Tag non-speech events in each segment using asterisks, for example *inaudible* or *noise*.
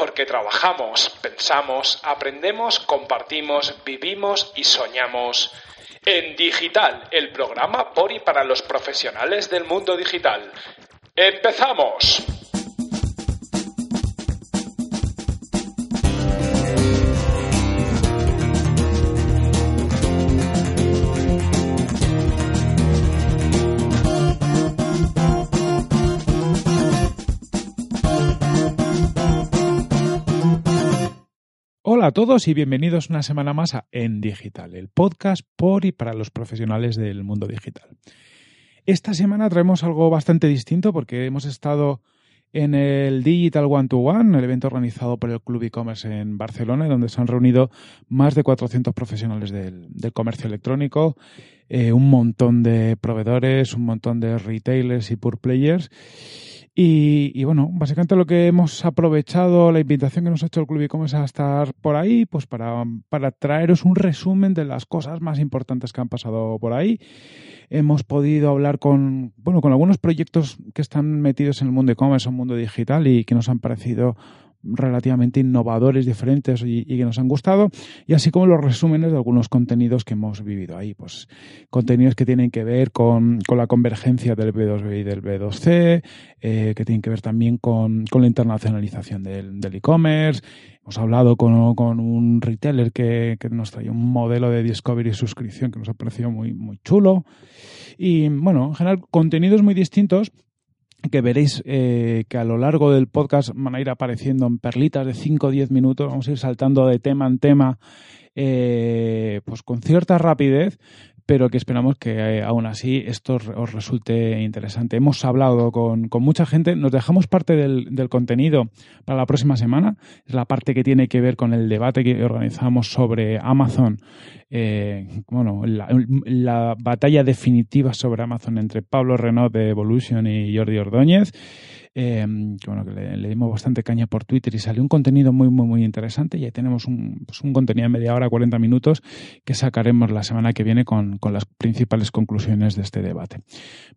Porque trabajamos, pensamos, aprendemos, compartimos, vivimos y soñamos. En Digital, el programa por y para los profesionales del mundo digital. ¡Empezamos! Hola a todos y bienvenidos una semana más a En Digital, el podcast por y para los profesionales del mundo digital. Esta semana traemos algo bastante distinto porque hemos estado en el Digital One to One, el evento organizado por el Club e-commerce en Barcelona, donde se han reunido más de 400 profesionales del, comercio electrónico, eh, un montón de proveedores, un montón de retailers y pure players. Y, bueno, básicamente lo que hemos aprovechado, la invitación que nos ha hecho el Club e-commerce a estar por ahí, pues para, para traeros un resumen de las cosas más importantes que han pasado por ahí. Hemos podido hablar con, bueno, con algunos proyectos que están metidos en el mundo e-commerce o mundo digital y que nos han parecido relativamente innovadores, diferentes y, que nos han gustado, y así como los resúmenes de algunos contenidos que hemos vivido ahí. Pues contenidos que tienen que ver con, la convergencia del B2B y del B2C, eh, que tienen que ver también con, la internacionalización del e-commerce. Hemos hablado con, un retailer que, nos trae un modelo de discovery y suscripción que nos ha parecido muy, muy chulo. Y bueno, en general, contenidos muy distintos que veréis eh, que a lo largo del podcast van a ir apareciendo en perlitas de 5 o 10 minutos, vamos a ir saltando de tema en tema, eh, pues con cierta rapidez, pero que esperamos que eh, aún así esto os resulte interesante. Hemos hablado con, mucha gente, nos dejamos parte del, contenido para la próxima semana, es la parte que tiene que ver con el debate que organizamos sobre Amazon, eh, bueno, la, batalla definitiva sobre Amazon entre Pablo Renault de Evolution y Jordi Ordóñez. Que bueno, que le, dimos bastante caña por Twitter y salió un contenido muy, muy, muy interesante. Y ahí tenemos un, pues un contenido de media hora, 40 minutos, que sacaremos la semana que viene con, las principales conclusiones de este debate.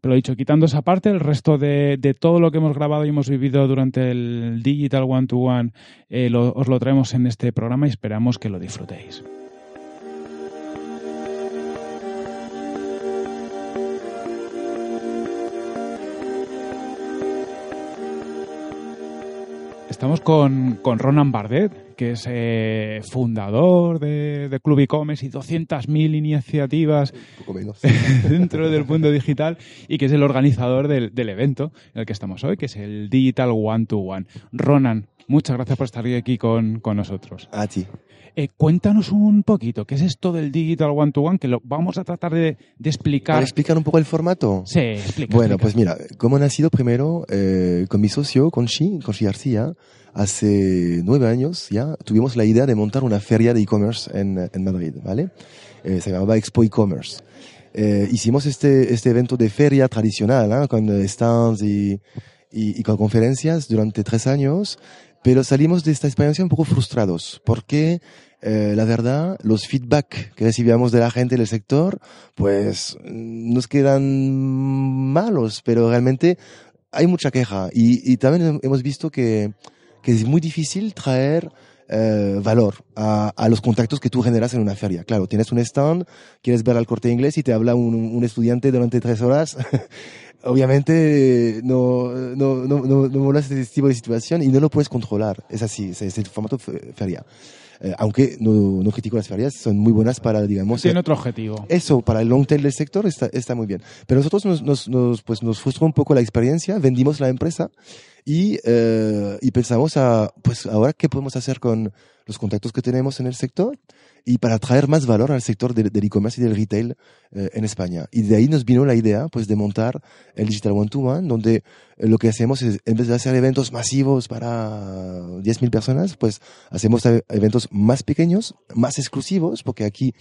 Pero dicho, quitando esa parte, el resto de, de, todo lo que hemos grabado y hemos vivido durante el Digital One to One, eh, os lo traemos en este programa y esperamos que lo disfrutéis. Estamos con, con Ronan Bardet, que es eh, fundador de, Club e-commerce y 200.000 iniciativas *laughs* dentro del mundo digital y que es el organizador del, del, evento en el que estamos hoy, que es el Digital One to One. Ronan, muchas gracias por estar aquí con, con nosotros. A ti. Eh, cuéntanos un poquito, ¿qué es esto del Digital One to One? Que lo vamos a tratar de, explicar. ¿Para explicar un poco el formato? Sí, explica. Bueno, pues mira, como ha nacido primero eh, con mi socio, Conchi, Conchi García, hace nueve años ya tuvimos la idea de montar una feria de e-commerce en, en, Madrid, ¿vale? Eh, se llamaba Expo E-Commerce. Eh, hicimos este, este evento de feria tradicional, ¿eh? con stands y, y, y, con conferencias durante tres años, pero salimos de esta experiencia un poco frustrados, porque eh, la verdad, los feedback que recibíamos de la gente del sector, pues nos quedan malos, pero realmente hay mucha queja. Y, y también hemos visto que, que es muy difícil traer eh, valor a, a, los contactos que tú generas en una feria. Claro, tienes un stand, quieres ver al corte inglés y te habla un, un estudiante durante tres horas. *laughs* Obviamente no, no, no, no, no mola este tipo de situación y no lo puedes controlar. Es así, es, es el formato feria. Eh, aunque no, no critico las ferias, son muy buenas para, digamos... Tiene otro objetivo. Eso, para el long tail del sector está, está muy bien. Pero nosotros nos, nos, nos, pues nos frustró un poco la experiencia, vendimos la empresa y, eh, y pensamos a, pues ahora, ¿qué podemos hacer con, los contactos que tenemos en el sector y para traer más valor al sector del e-commerce y del retail eh, en España. Y de ahí nos vino la idea pues de montar el Digital One to One, donde eh, lo que hacemos es, en vez de hacer eventos masivos para 10.000 personas, pues hacemos eventos más pequeños, más exclusivos, porque aquí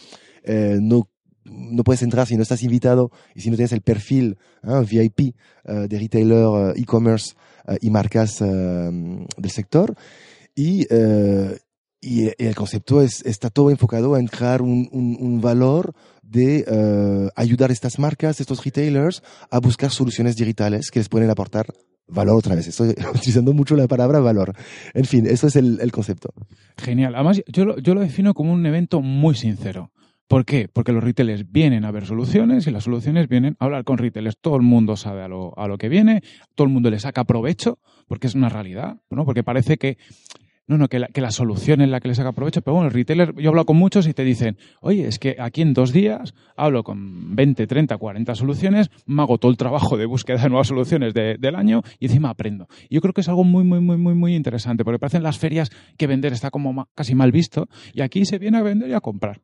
eh, no no puedes entrar si no estás invitado y si no tienes el perfil VIP de retailer e-commerce y marcas del sector. Y, y, el concepto es, está todo enfocado en crear un, un, un valor de ayudar a estas marcas, estos retailers, a buscar soluciones digitales que les pueden aportar valor otra vez. Estoy *laughs* utilizando mucho la palabra valor. En fin, eso es el, el concepto. Genial. Además, yo yo lo defino como un evento muy sincero. ¿Por qué? Porque los retailers vienen a ver soluciones y las soluciones vienen a hablar con retailers. Todo el mundo sabe a lo, a lo que viene, todo el mundo le saca provecho, porque es una realidad, ¿no? Porque parece que no, no, que la, que la solución es la que les haga provecho. Pero bueno, el retailer, yo hablo con muchos y te dicen, oye, es que aquí en dos días hablo con 20, 30, 40 soluciones, me hago todo el trabajo de búsqueda de nuevas soluciones del año y encima aprendo. Yo creo que es algo muy, muy, muy, muy, muy interesante, porque parecen las ferias que vender está como casi mal visto y aquí se viene a vender y a comprar.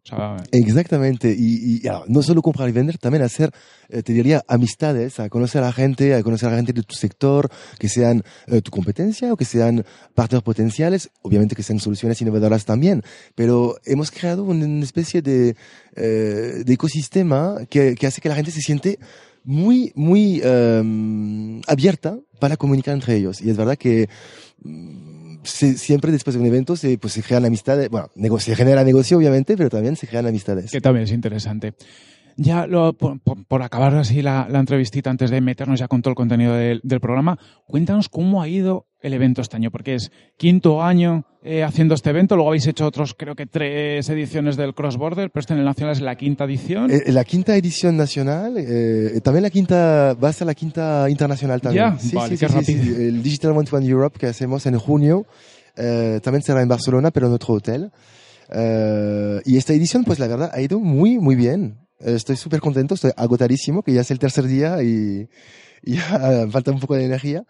Exactamente. Y, no solo comprar y vender, también hacer, eh, te diría, amistades, a conocer a la gente, a conocer a la gente de tu sector, que sean eh, tu competencia o que sean partners potenciales obviamente que sean soluciones innovadoras también, pero hemos creado una especie de, eh, de ecosistema que, que, hace que la gente se siente muy, muy um, abierta para comunicar entre ellos. Y es verdad que mm, siempre después de un evento se, pues, se crean amistades, bueno, se genera negocio obviamente, pero también se crean amistades. Que también es interesante. Ya lo, por, por, acabar así la, la, entrevistita antes de meternos ya con todo el contenido del, del, programa, cuéntanos cómo ha ido el evento este año, porque es quinto año eh, haciendo este evento, luego habéis hecho otros, creo que tres ediciones del Cross Border, pero este en el Nacional es la quinta edición. Eh, la quinta edición nacional, eh, también la quinta, va a ser la quinta internacional también. Ya, sí, vale, sí, qué sí, El Digital One to One Europe que hacemos en junio, eh, también será en Barcelona, pero en otro hotel. Eh, y esta edición, pues la verdad, ha ido muy, muy bien. Estoy súper contento, estoy agotadísimo, que ya es el tercer día y *laughs* ya falta un poco de energía.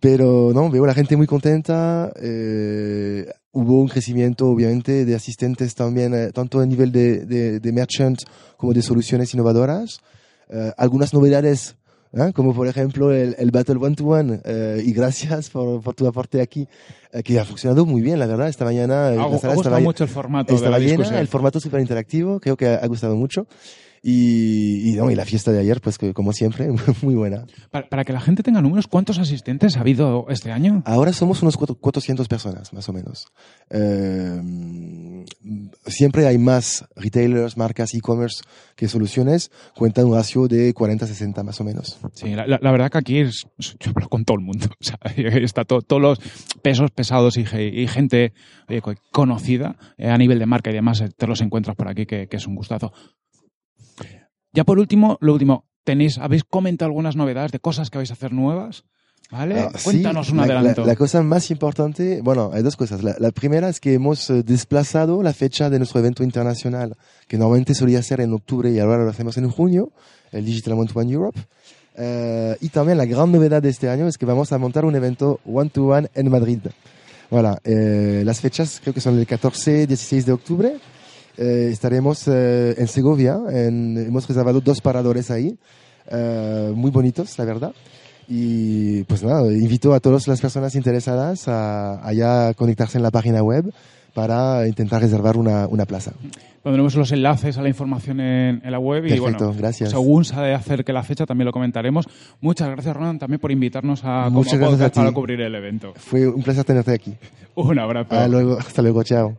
Pero no, veo a la gente muy contenta. Eh, hubo un crecimiento, obviamente, de asistentes también, eh, tanto a nivel de, de, de merchant como de soluciones innovadoras. Eh, algunas novedades ¿Eh? como por ejemplo el, el, Battle One to One. Y gracias por, por, tu aporte aquí, eh, que ha funcionado muy bien, la verdad. Esta mañana. Ha, ha gustado mucho el formato. Estaba de la llena, el formato súper interactivo, creo que ha, ha gustado mucho. Y, y, no, y la fiesta de ayer, pues que, como siempre, *laughs* muy buena. Para, para, que la gente tenga números, ¿cuántos asistentes ha habido este año? Ahora somos unos 400 personas, más o menos. Eh, siempre hay más retailers, marcas, e-commerce que soluciones. Cuentan un ratio de 40-60 más o menos. Sí, la, la, verdad que aquí es, yo hablo con todo el mundo. *laughs* O sea, *laughs* está to, todos los pesos pesados y, y gente eh, conocida eh, a nivel de marca y demás, te los encuentras por aquí, que, que es un gustazo. Ya por último, lo último, tenéis, habéis comentado algunas novedades de cosas que vais a hacer nuevas. ¿Vale? Ah, Cuéntanos sí, un adelanto. La, la, cosa más importante, bueno, hay dos cosas. La, la, primera es que hemos eh, desplazado la fecha de nuestro evento internacional, que normalmente solía ser en octubre y ahora lo hacemos en junio, el Digital One to One Europe. Uh, y también la gran novedad de este año es que vamos a montar un evento One to One en Madrid. Voilà, eh, las fechas creo que son el 14 16 de octubre eh, estaremos eh, en Segovia, en, hemos reservado dos paradores ahí, eh, muy bonitos, la verdad. Y pues nada, invito a todas las personas interesadas a allá conectarse en la página web para intentar reservar una, una plaza. Pondremos los enlaces a la información en, en la web Perfecto, y bueno, gracias. según se acerque la fecha también lo comentaremos. Muchas gracias Ronan también por invitarnos a, Muchas como gracias a para cubrir el evento. Fue un placer tenerte aquí. *laughs* Un abrazo. Hasta luego, hasta luego, chao.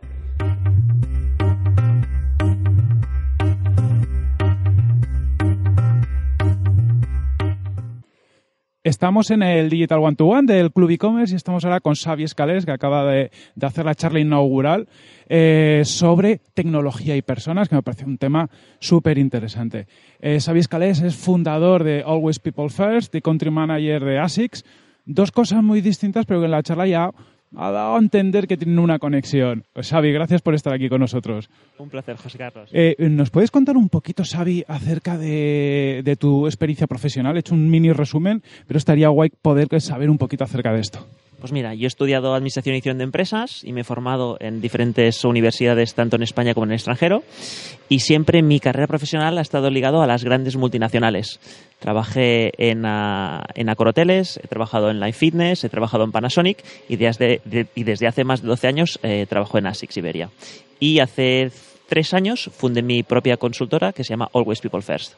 Estamos en el Digital One to One del Club e-commerce y estamos ahora con Xavi Escalés, que acaba de, hacer la charla inaugural eh, sobre tecnología y personas, que me parece un tema súper interesante. Eh, Xavi Escalés es fundador de Always People First y country manager de ASICS. Dos cosas muy distintas, pero que en la charla ya ha dado a entender que tienen una conexión. Pues, Xavi, gracias por estar aquí con nosotros. Un placer, José Carlos. Eh, ¿Nos puedes contar un poquito, Xavi, acerca de, de, tu experiencia profesional? He hecho un mini resumen, pero estaría guay poder saber un poquito acerca de esto. Pues mira, yo he estudiado Administración y Dirección de Empresas y me he formado en diferentes universidades, tanto en España como en el extranjero. Y siempre mi carrera profesional ha estado ligado a las grandes multinacionales. Trabajé en, uh, en Acoroteles, he trabajado en Life Fitness, he trabajado en Panasonic y desde, de, y desde hace más de 12 años eh, trabajo en ASICS Iberia. Y hace tres años fundé mi propia consultora que se llama Always People First.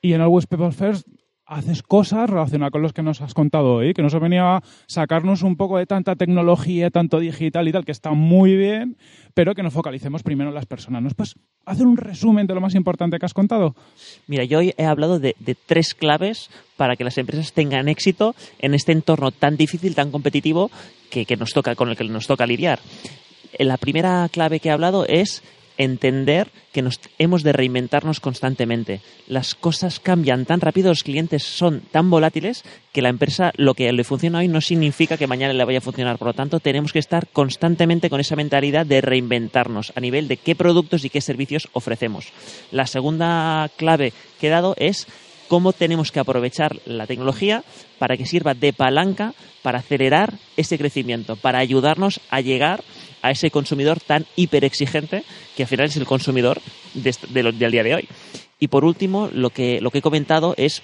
Y en Always People First haces cosas relacionadas con los que nos has contado hoy, que nos venido a sacarnos un poco de tanta tecnología, tanto digital y tal, que está muy bien, pero que nos focalicemos primero en las personas. ¿Nos puedes hacer un resumen de lo más importante que has contado? Mira, yo hoy he hablado de, tres claves para que las empresas tengan éxito en este entorno tan difícil, tan competitivo que nos toca, con el que nos toca lidiar. La primera clave que he hablado es entender que nos hemos de reinventarnos constantemente. Las cosas cambian tan rápido, los clientes son tan volátiles que la empresa lo que le funciona hoy no significa que mañana le vaya a funcionar. Por lo tanto, tenemos que estar constantemente con esa mentalidad de reinventarnos a nivel de qué productos y qué servicios ofrecemos. La segunda clave que he dado es cómo tenemos que aprovechar la tecnología para que sirva de palanca para acelerar ese crecimiento, para ayudarnos a llegar a ese consumidor tan hiperexigente que al final es el consumidor de, de del día de hoy. Y por último, lo que, lo que he comentado es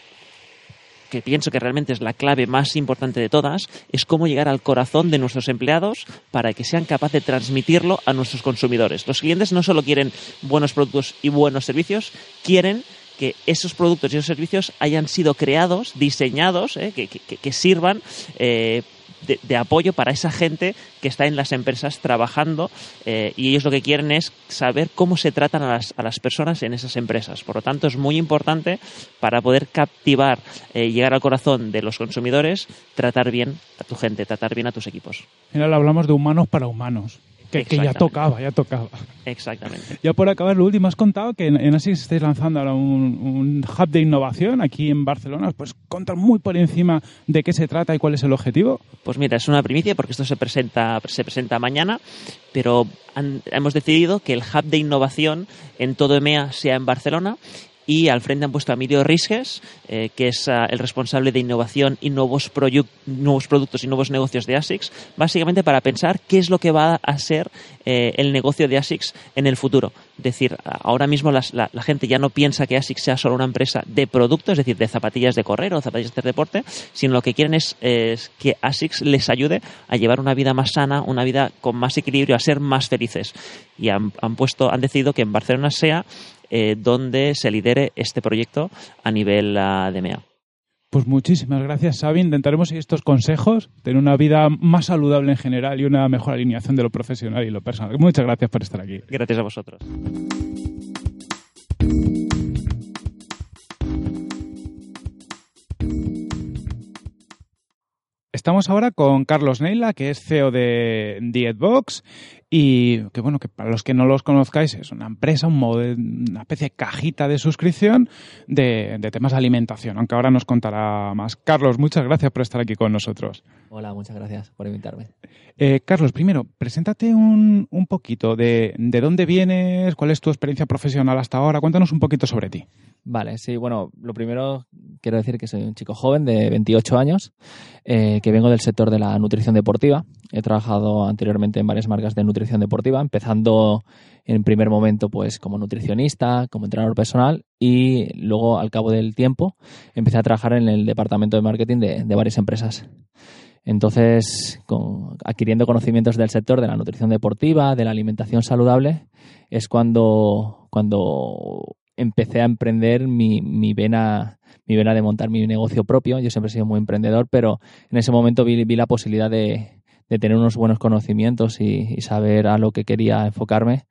que pienso que realmente es la clave más importante de todas, es cómo llegar al corazón de nuestros empleados para que sean capaces de transmitirlo a nuestros consumidores. Los clientes no solo quieren buenos productos y buenos servicios, quieren que esos productos y esos servicios hayan sido creados, diseñados, eh, que, sirvan eh, de, apoyo para esa gente que está en las empresas trabajando eh, y ellos lo que quieren es saber cómo se tratan a las, a las, personas en esas empresas. Por lo tanto, es muy importante para poder captivar, eh, llegar al corazón de los consumidores, tratar bien a tu gente, tratar bien a tus equipos. Al final hablamos de humanos para humanos. Que, que, ya tocaba, ya tocaba. Exactamente. Ya por acabar, lo último, has contado que en, en ASICS estáis lanzando ahora un, un, hub de innovación aquí en Barcelona. Pues contar muy por encima de qué se trata y cuál es el objetivo. Pues mira, es una primicia porque esto se presenta, se presenta mañana, pero han, hemos decidido que el hub de innovación en todo EMEA sea en Barcelona y al frente han puesto a Emilio Risques, eh, que es uh, el responsable de innovación y nuevos, nuevos, productos y nuevos negocios de ASICS, básicamente para pensar qué es lo que va a ser eh, el negocio de ASICS en el futuro. Decir, ahora mismo las, la, la, gente ya no piensa que ASICS sea solo una empresa de productos, es decir, de zapatillas de correr o zapatillas de deporte, sino lo que quieren es, es que ASICS les ayude a llevar una vida más sana, una vida con más equilibrio, a ser más felices. Y han, puesto, han decidido que en Barcelona sea eh, donde se lidere este proyecto a nivel uh, de MEA. Pues muchísimas gracias, Xavi. Intentaremos seguir estos consejos, tener una vida más saludable en general y una mejor alineación de lo profesional y lo personal. Muchas gracias por estar aquí. Gracias a vosotros. Estamos ahora con Carlos Neila, que es CEO de Dietbox y que bueno, que para los que no los conozcáis es una empresa, un modelo, una especie de cajita de suscripción de, de, temas de alimentación, aunque ahora nos contará más. Carlos, muchas gracias por estar aquí con nosotros. Hola, muchas gracias por invitarme. Eh, Carlos, primero, preséntate un, un poquito de, de dónde vienes, cuál es tu experiencia profesional hasta ahora, cuéntanos un poquito sobre ti. Vale, sí, bueno, lo primero quiero decir que soy un chico joven de 28 años, eh, que vengo del sector de la nutrición deportiva. He trabajado anteriormente en varias marcas de nutrición deportiva, empezando en primer momento pues como nutricionista, como entrenador personal y luego al cabo del tiempo empecé a trabajar en el departamento de marketing de, varias empresas. Entonces, adquiriendo conocimientos del sector de la nutrición deportiva, de la alimentación saludable, es cuando, cuando empecé a emprender mi, mi, vena mi vena de montar mi negocio propio. Yo siempre he sido muy emprendedor, pero en ese momento vi, vi la posibilidad de, de, tener unos buenos conocimientos y, y, saber a lo que quería enfocarme,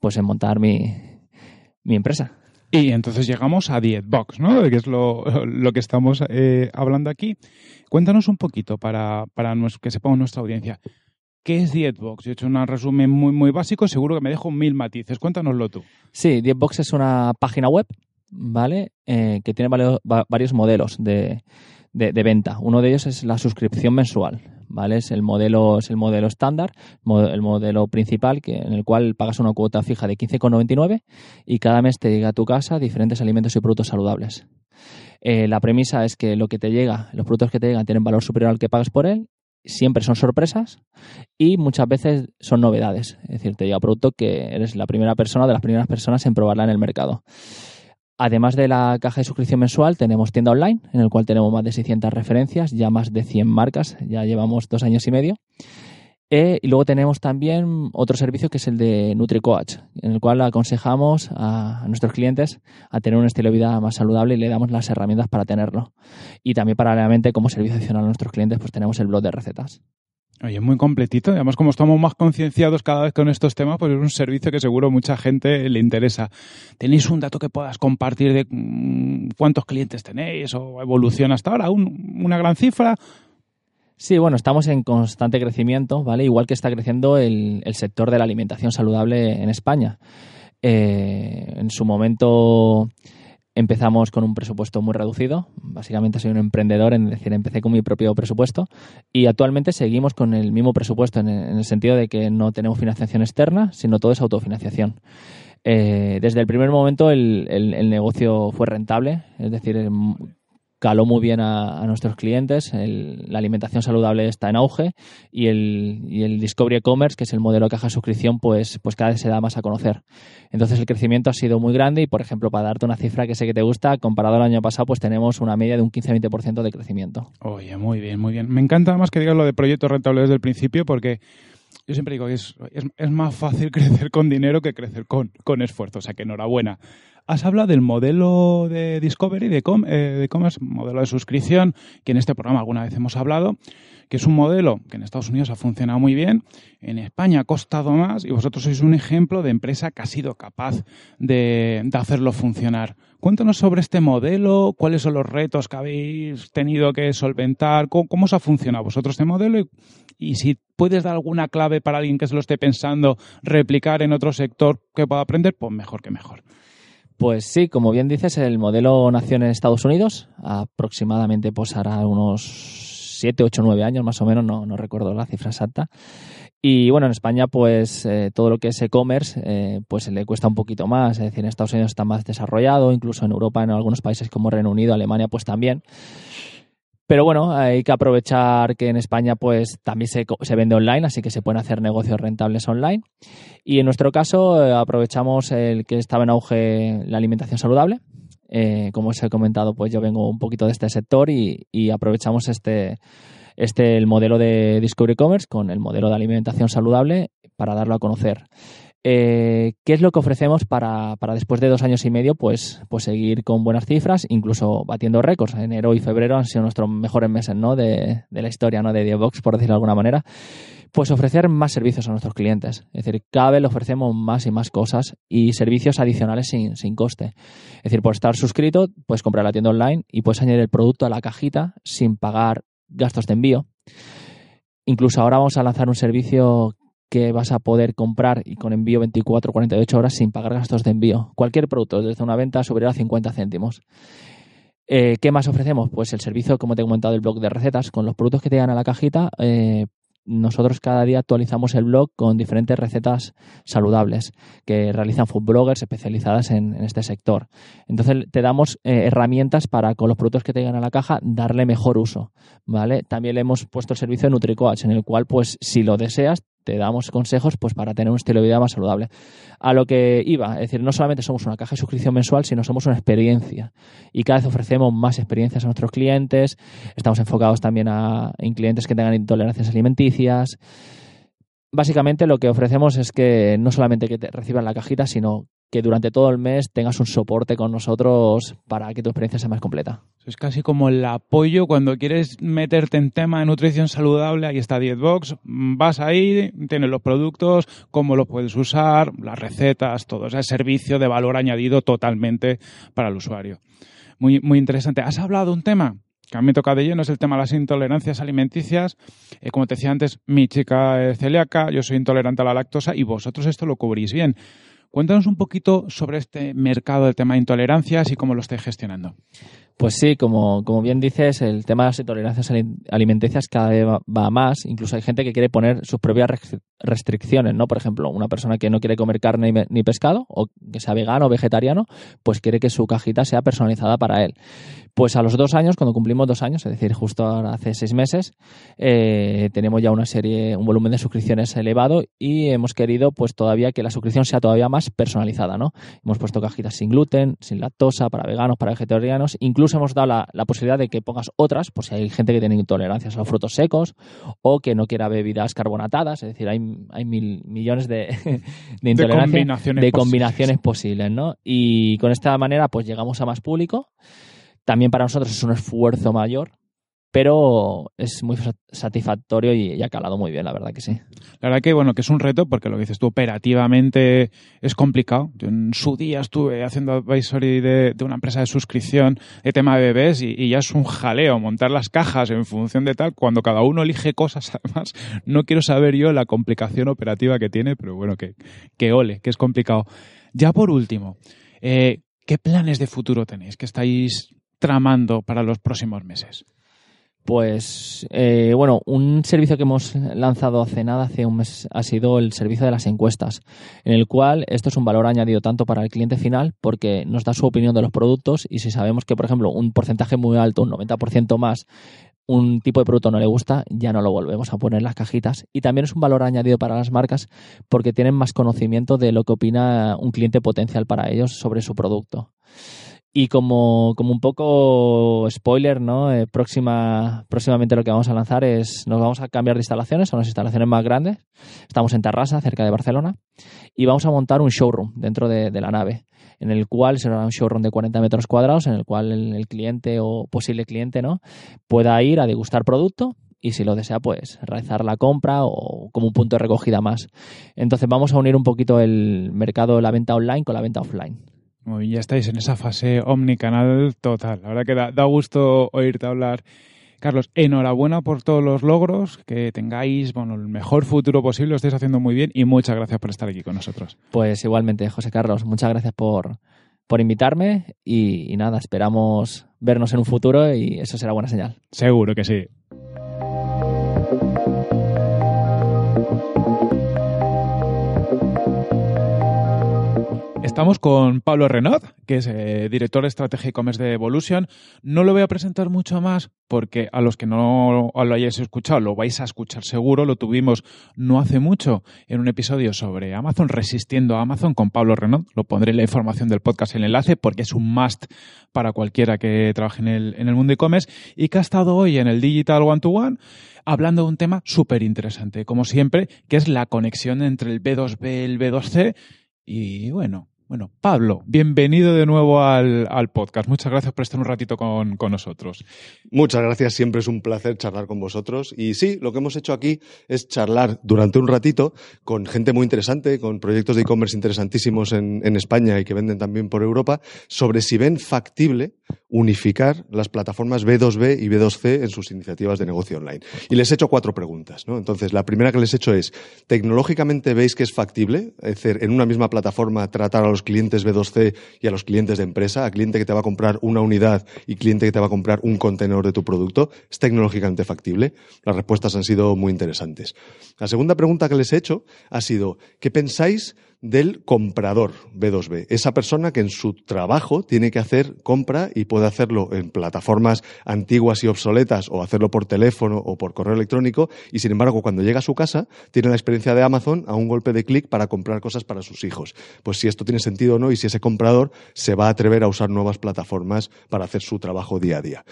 pues en montar mi, mi empresa. Y entonces llegamos a Dietbox, ¿no? Que es lo, lo que estamos eh, hablando aquí. Cuéntanos un poquito para, para que sepamos nuestra audiencia. ¿Qué es Dietbox? Yo he hecho un resumen muy, muy básico, seguro que me dejo mil matices. Cuéntanoslo tú. Sí, Dietbox es una página web, ¿vale? Eh, que tiene varios, varios modelos de, de, venta. Uno de ellos es la suscripción mensual, ¿vale? Es el modelo, es el modelo estándar, el modelo principal, que, en el cual pagas una cuota fija de 15,99 y cada mes te llega a tu casa diferentes alimentos y productos saludables. Eh, la premisa es que lo que te llega, los productos que te llegan tienen valor superior al que pagas por él siempre son sorpresas y muchas veces son novedades. Es decir, te llega producto que eres la primera persona de las primeras personas en probarla en el mercado. Además de la caja de suscripción mensual, tenemos tienda online, en el cual tenemos más de 600 referencias, ya más de 100 marcas, ya llevamos dos años y medio. Eh, y luego tenemos también otro servicio que es el de NutriCoach, en el cual aconsejamos a, nuestros clientes a tener un estilo de vida más saludable y le damos las herramientas para tenerlo. Y también paralelamente como servicio adicional a nuestros clientes pues tenemos el blog de recetas. Oye, muy completito. Además, como estamos más concienciados cada vez con estos temas, pues es un servicio que seguro mucha gente le interesa. ¿Tenéis un dato que puedas compartir de mm, cuántos clientes tenéis o evolución hasta ahora? ¿Una gran cifra? Sí, bueno, estamos en constante crecimiento, ¿vale? Igual que está creciendo el, sector de la alimentación saludable en España. Eh, en su momento empezamos con un presupuesto muy reducido. Básicamente soy un emprendedor, es decir, empecé con mi propio presupuesto y actualmente seguimos con el mismo presupuesto en el, sentido de que no tenemos financiación externa, sino todo es autofinanciación. Eh, desde el primer momento el, el, negocio fue rentable, es decir, caló muy bien a, nuestros clientes, la alimentación saludable está en auge y el, el Discovery E-Commerce, que es el modelo de caja suscripción, pues, pues cada vez se da más a conocer. Entonces el crecimiento ha sido muy grande y, por ejemplo, para darte una cifra que sé que te gusta, comparado al año pasado, pues tenemos una media de un 15-20% de crecimiento. Oye, muy bien, muy bien. Me encanta además que digas lo de proyectos rentables desde el principio porque yo siempre digo que es, es, más fácil *laughs* crecer con dinero que crecer con esfuerzo. O sea que enhorabuena Has hablado del modelo de Discovery, de, com, eh, de commerce, modelo de suscripción, que en este programa alguna vez hemos hablado, que es un modelo que en Estados Unidos ha funcionado muy bien, en España ha costado más y vosotros sois un ejemplo de empresa que ha sido capaz de, hacerlo funcionar. Cuéntanos sobre este modelo, cuáles son los retos que habéis tenido que solventar, cómo, os ha funcionado vosotros este modelo y, si puedes dar alguna clave para alguien que se lo esté pensando replicar en otro sector que pueda aprender, pues mejor que mejor. Pues sí, como bien dices, el modelo nació en Estados Unidos, aproximadamente pues hará unos 7, 8, 9 años más o menos, no, no recuerdo la cifra exacta. Y bueno, en España pues eh, todo lo que es e-commerce eh, pues le cuesta un poquito más, es decir, en Estados Unidos está más desarrollado, incluso en Europa, en algunos países como Reino Unido, Alemania pues también. Pero bueno, hay que aprovechar que en España pues también se, se, vende online, así que se pueden hacer negocios rentables online. Y en nuestro caso eh, aprovechamos el que estaba en auge la alimentación saludable. Eh, como os he comentado, pues yo vengo un poquito de este sector y, y aprovechamos este, este el modelo de Discovery Commerce con el modelo de alimentación saludable para darlo a conocer. Eh, ¿Qué es lo que ofrecemos para, para, después de dos años y medio pues, pues seguir con buenas cifras, incluso batiendo récords? Enero y febrero han sido nuestros mejores meses ¿no? de, de la historia ¿no? de Diobox, por decirlo de alguna manera. Pues ofrecer más servicios a nuestros clientes. Es decir, cada vez le ofrecemos más y más cosas y servicios adicionales sin, sin coste. Es decir, por estar suscrito, puedes comprar la tienda online y puedes añadir el producto a la cajita sin pagar gastos de envío. Incluso ahora vamos a lanzar un servicio que vas a poder comprar y con envío 24 48 horas sin pagar gastos de envío. Cualquier producto, desde una venta superior a 50 céntimos. Eh, ¿Qué más ofrecemos? Pues el servicio, como te he comentado, del blog de recetas. Con los productos que te llegan a la cajita, eh, nosotros cada día actualizamos el blog con diferentes recetas saludables que realizan food bloggers especializadas en, este sector. Entonces te damos eh, herramientas para con los productos que te llegan a la caja darle mejor uso, ¿vale? También le hemos puesto el servicio de NutriCoach en el cual pues si lo deseas te damos consejos pues para tener un estilo de vida más saludable. A lo que iba, es decir, no solamente somos una caja de suscripción mensual, sino somos una experiencia y cada vez ofrecemos más experiencias a nuestros clientes, estamos enfocados también a, en clientes que tengan intolerancias alimenticias. Básicamente lo que ofrecemos es que no solamente que te reciban la cajita, sino que durante todo el mes tengas un soporte con nosotros para que tu experiencia sea más completa. Es casi como el apoyo cuando quieres meterte en tema de nutrición saludable, ahí está Dietbox, vas ahí, tienes los productos, cómo los puedes usar, las recetas, todo ese servicio de valor añadido totalmente para el usuario. Muy, muy interesante. Has hablado de un tema que a mí me toca de lleno, es el tema de las intolerancias alimenticias. Eh, como te decía antes, mi chica es celíaca, yo soy intolerante a la lactosa y vosotros esto lo cubrís bien. Cuéntanos un poquito sobre este mercado del tema de intolerancias y cómo lo estáis gestionando. Pues sí, como, como bien dices, el tema de las intolerancias ali- alimenticias cada vez va, más. Incluso hay gente que quiere poner sus propias restri- restricciones, ¿no? Por ejemplo, una persona que no quiere comer carne ni ni pescado, o que sea vegano o vegetariano, pues quiere que su cajita sea personalizada para él. Pues a los dos años, cuando cumplimos dos años, es decir, justo ahora hace seis meses, eh, tenemos ya una serie, un volumen de suscripciones elevado y hemos querido, pues todavía que la suscripción sea todavía más personalizada, ¿no? Hemos puesto cajitas sin gluten, sin lactosa, para veganos, para vegetarianos. Incluso hemos dado la, la posibilidad de que pongas otras, por si hay gente que tiene intolerancias a los frutos secos o que no quiera bebidas carbonatadas. Es decir, hay, hay mil millones de, *laughs* de intolerancias, combinaciones de posibles. combinaciones posibles, ¿no? Y con esta manera, pues llegamos a más público. También para nosotros es un esfuerzo mayor, pero es muy sat- satisfactorio y, ha calado muy bien, la verdad que sí. La verdad que bueno, que es un reto porque lo que dices tú operativamente es complicado. Yo en su día estuve haciendo advisory de, una empresa de suscripción de tema de bebés y, ya es un jaleo montar las cajas en función de tal. Cuando cada uno elige cosas, *laughs* además, no quiero saber yo la complicación operativa que tiene, pero bueno, que, que ole, que es complicado. Ya por último, eh, ¿qué planes de futuro tenéis? ¿Qué estáis tramando para los próximos meses? Pues eh, bueno, un servicio que hemos lanzado hace nada, hace un mes, ha sido el servicio de las encuestas, en el cual esto es un valor añadido tanto para el cliente final porque nos da su opinión de los productos y si sabemos que, por ejemplo, un porcentaje muy alto, un 90% más, un tipo de producto no le gusta, ya no lo volvemos a poner en las cajitas. Y también es un valor añadido para las marcas porque tienen más conocimiento de lo que opina un cliente potencial para ellos sobre su producto. Y como, como un poco spoiler, ¿no? Eh, próxima, próximamente lo que vamos a lanzar es, nos vamos a cambiar de instalaciones, son las instalaciones más grandes. Estamos en Terrassa, cerca de Barcelona, y vamos a montar un showroom dentro de, de la nave, en el cual será un showroom de 40 metros cuadrados, en el cual el, el cliente o posible cliente, ¿no? Pueda ir a degustar producto y si lo desea, pues realizar la compra o como un punto de recogida más. Entonces vamos a unir un poquito el mercado de la venta online con la venta offline. Muy bien, ya estáis en esa fase omnicanal total. La verdad que da, da gusto oírte hablar. Carlos, enhorabuena por todos los logros, que tengáis bueno, el mejor futuro posible, lo estáis haciendo muy bien y muchas gracias por estar aquí con nosotros. Pues igualmente, José Carlos, muchas gracias por, por invitarme y, y nada, esperamos vernos en un futuro y eso será buena señal. Seguro que sí. Estamos con Pablo Renaud, que es eh, director de estrategia e-commerce de Evolution. No lo voy a presentar mucho más porque a los que no lo hayáis escuchado, lo vais a escuchar seguro. Lo tuvimos no hace mucho en un episodio sobre Amazon, resistiendo a Amazon con Pablo Renaud. Lo pondré en la información del podcast, el enlace, porque es un must para cualquiera que trabaje en el, en el mundo e-commerce y que ha estado hoy en el Digital One to One hablando de un tema súper interesante, como siempre, que es la conexión entre el B2B y el B2C. Y bueno, bueno, Pablo, bienvenido de nuevo al, al, podcast. Muchas gracias por estar un ratito con, con, nosotros. Muchas gracias, siempre es un placer charlar con vosotros. Y sí, lo que hemos hecho aquí es charlar durante un ratito con gente muy interesante, con proyectos de e-commerce interesantísimos en, en, España y que venden también por Europa, sobre si ven factible unificar las plataformas B2B y B2C en sus iniciativas de negocio online. Y les he hecho cuatro preguntas. ¿no? Entonces, la primera que les he hecho es, ¿tecnológicamente veis que es factible? Decir, en una misma plataforma tratar a los clientes B2C y a los clientes de empresa, a cliente que te va a comprar una unidad y cliente que te va a comprar un contenedor de tu producto, ¿es tecnológicamente factible? Las respuestas han sido muy interesantes. La segunda pregunta que les he hecho ha sido, ¿qué pensáis del comprador B2B. Esa persona que en su trabajo tiene que hacer compra y puede hacerlo en plataformas antiguas y obsoletas o hacerlo por teléfono o por correo electrónico y sin embargo cuando llega a su casa tiene la experiencia de Amazon a un golpe de clic para comprar cosas para sus hijos. Pues si esto tiene sentido o no y si ese comprador se va a atrever a usar nuevas plataformas para hacer su trabajo día a día.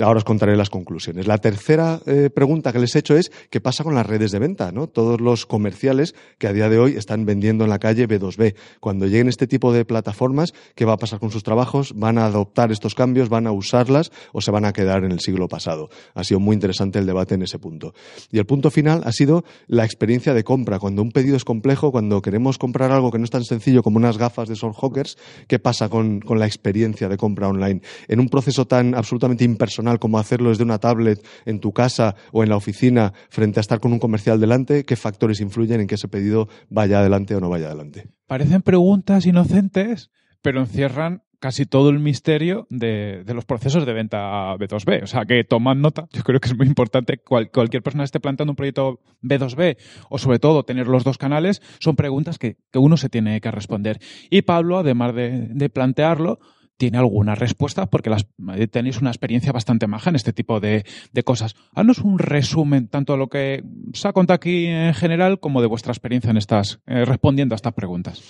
Ahora os contaré las conclusiones. La tercera eh, pregunta que les he hecho es ¿qué pasa con las redes de venta? ¿no? Todos los comerciales que a día de hoy están vendiendo en la calle B2B. Cuando lleguen este tipo de plataformas, ¿qué va a pasar con sus trabajos? ¿Van a adoptar estos cambios? ¿Van a usarlas o se van a quedar en el siglo pasado? Ha sido muy interesante el debate en ese punto. Y el punto final ha sido la experiencia de compra. Cuando un pedido es complejo, cuando queremos comprar algo que no es tan sencillo como unas gafas de Sol Hawkers, ¿qué pasa con la experiencia de compra online? En un proceso tan absolutamente impersonal como hacerlo desde una tablet en tu casa o en la oficina frente a estar con un comercial delante, ¿qué factores influyen en que ese pedido vaya adelante o no vaya adelante? Parecen preguntas inocentes, pero encierran casi todo el misterio de, los procesos de venta B2B. O sea, que tomad nota, yo creo que es muy importante, cual- cualquier persona que esté planteando un proyecto B2B o sobre todo tener los dos canales, son preguntas que, uno se tiene que responder. Y Pablo, además de, de plantearlo, tiene algunas respuestas porque eh, tenéis una experiencia bastante maja en este tipo de, cosas. Haznos un resumen tanto de lo que se ha contado aquí en general como de vuestra experiencia en estas, eh, respondiendo a estas preguntas.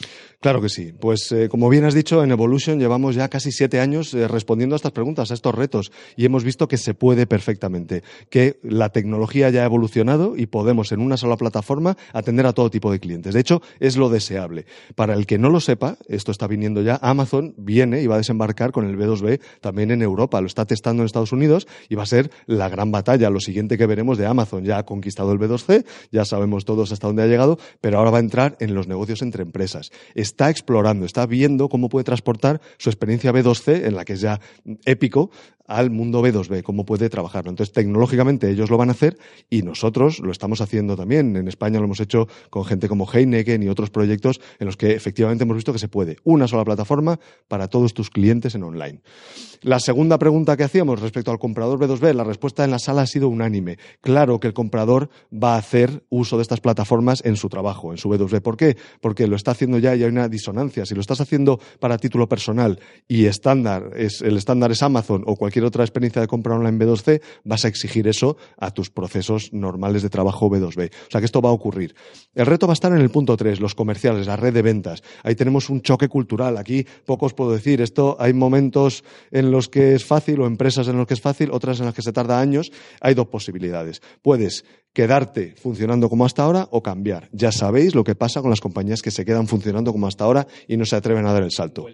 Claro que sí. Pues eh, como bien has dicho, en Evolution llevamos ya casi siete años respondiendo a estas preguntas, a estos retos, y hemos visto que se puede perfectamente, que la tecnología ya ha evolucionado y podemos en una sola plataforma atender a todo tipo de clientes. De hecho, es lo deseable. Para el que no lo sepa, esto está viniendo ya, Amazon viene y va a desembarcar con el B2B también en Europa. Lo está testando en Estados Unidos y va a ser la gran batalla, lo siguiente que veremos de Amazon. Ya ha conquistado el B2C, ya sabemos todos hasta dónde ha llegado, pero ahora va a entrar en los negocios entre empresas. Está explorando, está viendo cómo puede transportar su experiencia B2C, en la que es ya épico, al mundo B2B, cómo puede trabajarlo. Entonces, tecnológicamente ellos lo van a hacer y nosotros lo estamos haciendo también. En España lo hemos hecho con gente como Heineken y otros proyectos en los que efectivamente hemos visto que se puede. Una sola plataforma para todos tus clientes en online. La segunda pregunta que hacíamos respecto al comprador B2B, la respuesta en la sala ha sido unánime. Claro que el comprador va a hacer uso de estas plataformas en su trabajo, en su B2B. ¿Por qué? Porque lo está haciendo ya y hay una disonancia. Si lo estás haciendo para título personal y estándar es, el estándar es Amazon o cualquier otra experiencia de compra online B2C, vas a exigir eso a tus procesos normales de trabajo B2B. O sea que esto va a ocurrir. El reto va a estar en el punto 3, los comerciales, la red de ventas. Ahí tenemos un choque cultural. Aquí poco os puedo decir. Esto hay momentos en los que es fácil o empresas en los que es fácil, otras en las que se tarda años. Hay dos posibilidades. Puedes quedarte funcionando como hasta ahora o cambiar. Ya sabéis lo que pasa con las compañías que se quedan funcionando como hasta ahora y no se atreven a dar el salto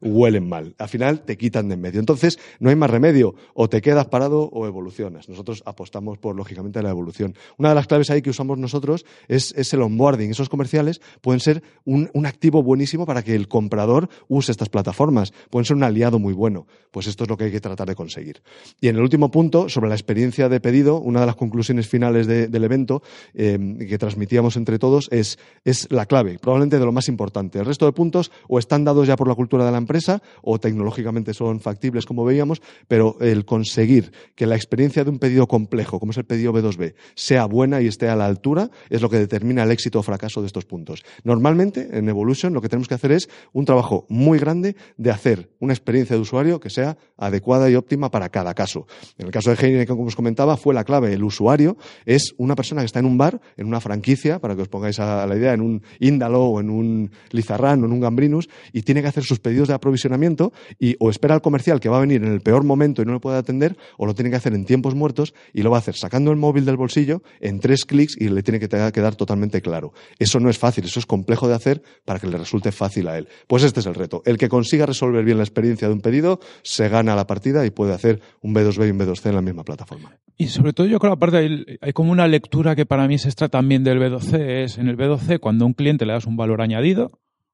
mal. Al final te quitan de en medio. Entonces, no hay más remedio. O te quedas parado o evolucionas. Nosotros apostamos por, lógicamente, la evolución. Una de las claves ahí que usamos nosotros es, es el onboarding. Esos comerciales pueden ser un, un, activo buenísimo para que el comprador use estas plataformas. Pueden ser un aliado muy bueno. Pues esto es lo que hay que tratar de conseguir. Y en el último punto, sobre la experiencia de pedido, una de las conclusiones finales de, del evento eh, que transmitíamos entre todos es, es la clave, probablemente de lo más importante. El resto de puntos o están dados ya por la cultura de la empresa empresa o tecnológicamente son factibles, como veíamos, pero el conseguir que la experiencia de un pedido complejo, como es el pedido B2B, sea buena y esté a la altura, es lo que determina el éxito o fracaso de estos puntos. Normalmente, en Evolution, lo que tenemos que hacer es un trabajo muy grande de hacer una experiencia de usuario que sea adecuada y óptima para cada caso. En el caso de Heineken, como os comentaba, fue la clave. El usuario es una persona que está en un bar, en una franquicia, para que os pongáis a la idea, en un Índalo o en un Lizarrán o en un Gambrinus, y tiene que hacer sus pedidos de aprovisionamiento y o espera al comercial que va a venir en el peor momento y no le puede atender, o lo tiene que hacer en tiempos muertos y lo va a hacer sacando el móvil del bolsillo en tres clics y le tiene que quedar totalmente claro. Eso no es fácil, eso es complejo de hacer para que le resulte fácil a él. Pues este es el reto. El que consiga resolver bien la experiencia de un pedido se gana la partida y puede hacer un B2B y un B2C en la misma plataforma. Y sobre todo yo creo, aparte, hay, hay, como una lectura que para mí se extrae también del B2C, es en el B2C cuando a un cliente le das un valor añadido,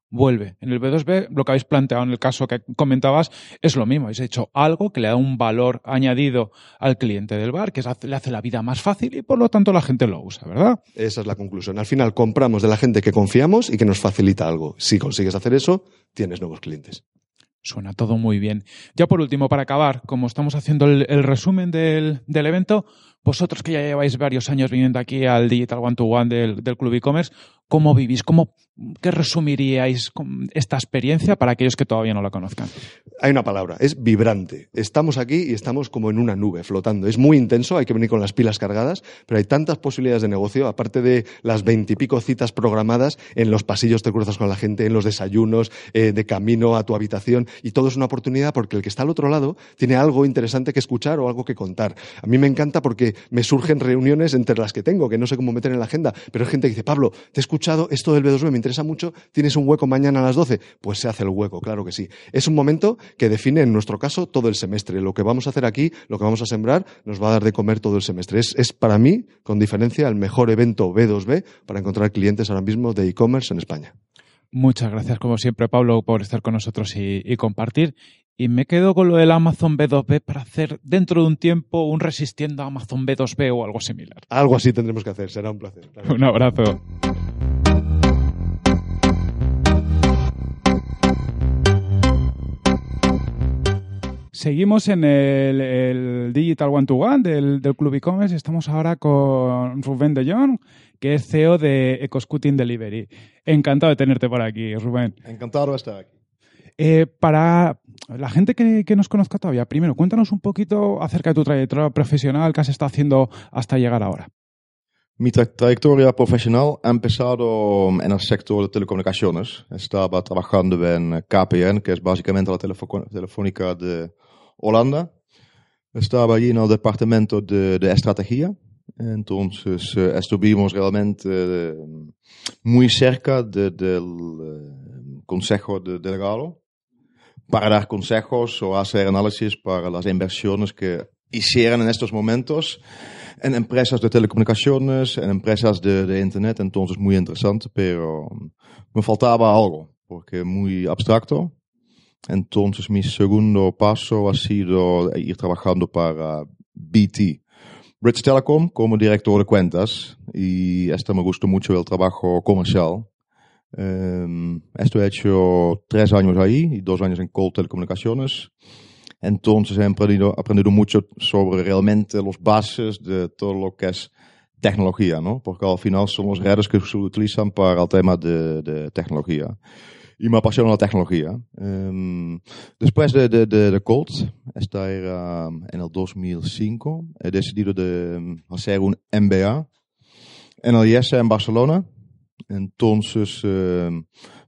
vuelve. En el B2B, lo que habéis planteado en el caso que comentabas, es lo mismo. Habéis hecho algo que le da un valor añadido al cliente del bar, que le hace la vida más fácil y por lo tanto la gente lo usa, ¿verdad? Esa es la conclusión. Al final compramos de la gente que confiamos y que nos facilita algo. Si consigues hacer eso, tienes nuevos clientes. Suena todo muy bien. Ya por último, para acabar, como estamos haciendo el, el resumen del, del, evento, vosotros que ya lleváis varios años viniendo aquí al Digital One to One del, del Club e-commerce, ¿cómo vivís? ¿Cómo, ¿Qué resumiríais esta experiencia para aquellos que todavía no la conozcan? Hay una palabra, es vibrante. Estamos aquí y estamos como en una nube flotando. Es muy intenso, hay que venir con las pilas cargadas, pero hay tantas posibilidades de negocio, aparte de las veintipico citas programadas en los pasillos te cruzas con la gente, en los desayunos, eh, de camino a tu habitación, y todo es una oportunidad porque el que está al otro lado tiene algo interesante que escuchar o algo que contar. A mí me encanta porque me surgen reuniones entre las que tengo, que no sé cómo meter en la agenda, pero hay gente que dice, Pablo, te he escuchado esto del B2B, me interesa mucho, tienes un hueco mañana a las 12, pues se hace el hueco, claro que sí. Es un momento que define, en nuestro caso, todo el semestre. Lo que vamos a hacer aquí, lo que vamos a sembrar, nos va a dar de comer todo el semestre. Es, es para mí, con diferencia, el mejor evento B2B para encontrar clientes ahora mismo de e-commerce en España. Muchas gracias, como siempre, Pablo, por estar con nosotros y, y, compartir. Y me quedo con lo del Amazon B2B para hacer dentro de un tiempo un resistiendo a Amazon B2B o algo similar. Algo así tendremos que hacer, será un placer. *laughs* Un abrazo. Seguimos en el, el Digital One to One del, del Club e-commerce. Estamos ahora con Rubén de Jong, que es CEO de EcoScooting Delivery. Encantado de tenerte por aquí, Rubén. Encantado de estar aquí. Eh, para la gente que, que nos conozca todavía, primero, cuéntanos un poquito acerca de tu trayectoria profesional que has estado haciendo hasta llegar ahora. Mi tra- trayectoria profesional ha empezado en el sector de telecomunicaciones. Estaba trabajando en KPN, que es básicamente la telefónica de Holanda. Estaba allí en el departamento de, de estrategia. Entonces eh, estuvimos realmente eh, muy cerca de- del eh, consejo de delegado para dar consejos o hacer análisis para las inversiones que hicieran en estos momentos en empresas de telecomunicaciones, en empresas de, de internet, entonces muy interesante, pero me faltaba algo, porque muy abstracto. Entonces mi segundo paso ha sido ir trabajando para BT, British Telecom, como director de cuentas, y esto me gustó mucho el trabajo comercial. Um, esto he hecho tres años ahí y dos años en Cold Telecomunicaciones. Entonces he aprendido, aprendido mucho sobre realmente los bases de todo lo que es tecnología, ¿no? Porque al final son los redes que se utilizan para el tema de, de tecnología. Y me apasiona la tecnología. Um, después de, de, de, de Colt, esta era en el 2005, he decidido de hacer un MBA en el IES en Barcelona. Entonces, eh,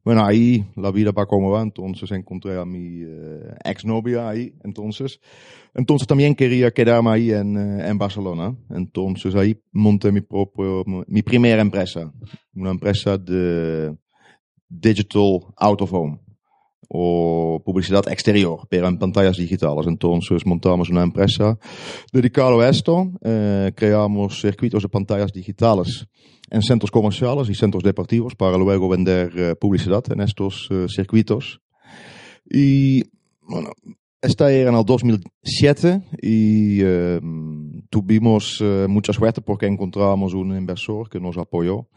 bueno, ahí la vida va como va, entonces encontré a mi eh, exnovia ahí, entonces. Entonces también quería quedarme ahí en, eh, en Barcelona, entonces ahí monté mi propio, mi primera empresa, una empresa de digital out of home o publicidad exterior, pero en pantallas digitales. Entonces montamos una empresa dedicada a esto, eh, creamos circuitos de pantallas digitales en centros comerciales y centros deportivos para luego vender eh, publicidad en estos eh, circuitos. Y bueno, esta era en el 2007 y eh, tuvimos eh, mucha suerte porque encontramos un inversor que nos apoyó.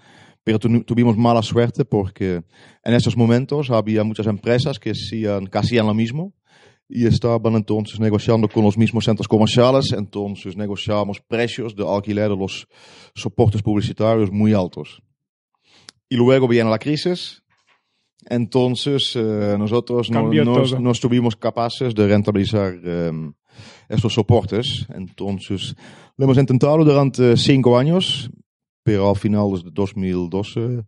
Pero tu- tuvimos mala suerte porque en estos momentos había muchas empresas que hacían, que hacían lo mismo y estaban entonces negociando con los mismos centros comerciales, entonces negociábamos precios de alquiler de los soportes publicitarios muy altos. Y luego viene la crisis, entonces eh, nosotros no, Cambió no- estuvimos capaces de rentabilizar eh, estos soportes, entonces lo hemos intentado durante cinco años, pero al final desde 2012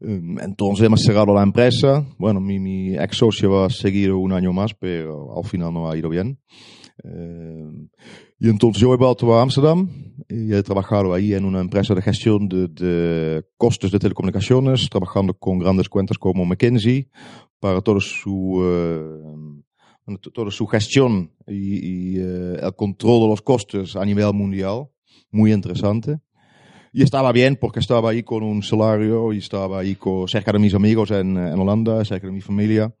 eh, entonces hemos cerrado la empresa. Bueno, mi, ex socio va a seguir un año más, pero al final no ha ido bien. Eh, y entonces yo he vuelto a Amsterdam y he trabajado ahí en una empresa de gestión de, de costes de telecomunicaciones, trabajando con grandes cuentas como McKinsey para toda su, su gestión y, y, eh, el control de los costes a nivel mundial. Muy interesante. Y estaba bien porque estaba ahí con un salario y estaba ahí con, cerca de mis amigos en, en Holanda, cerca de mi familia.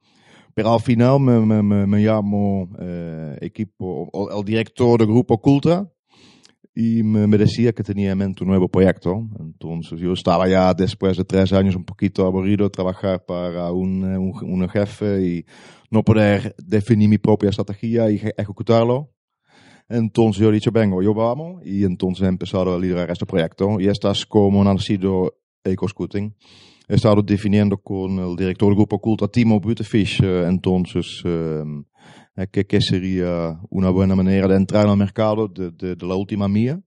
Pero al final me, me, me, me llamó eh, equipo, el director del grupo Cultra y me, decía que tenía en mente un nuevo proyecto. Entonces yo estaba ya después de tres años un poquito aburrido trabajar para un, eh, un, un jefe y no poder definir mi propia estrategia y eje- ejecutarlo. Entonces yo he dicho, vengo, yo vamos, y entonces he empezado a liderar este proyecto. Y esta es como ha nacido EcoScooting. He estado definiendo con el director del grupo Culta, Timo Butefish, eh, entonces, eh, que, que sería una buena manera de entrar en el mercado de, de, de la última mía.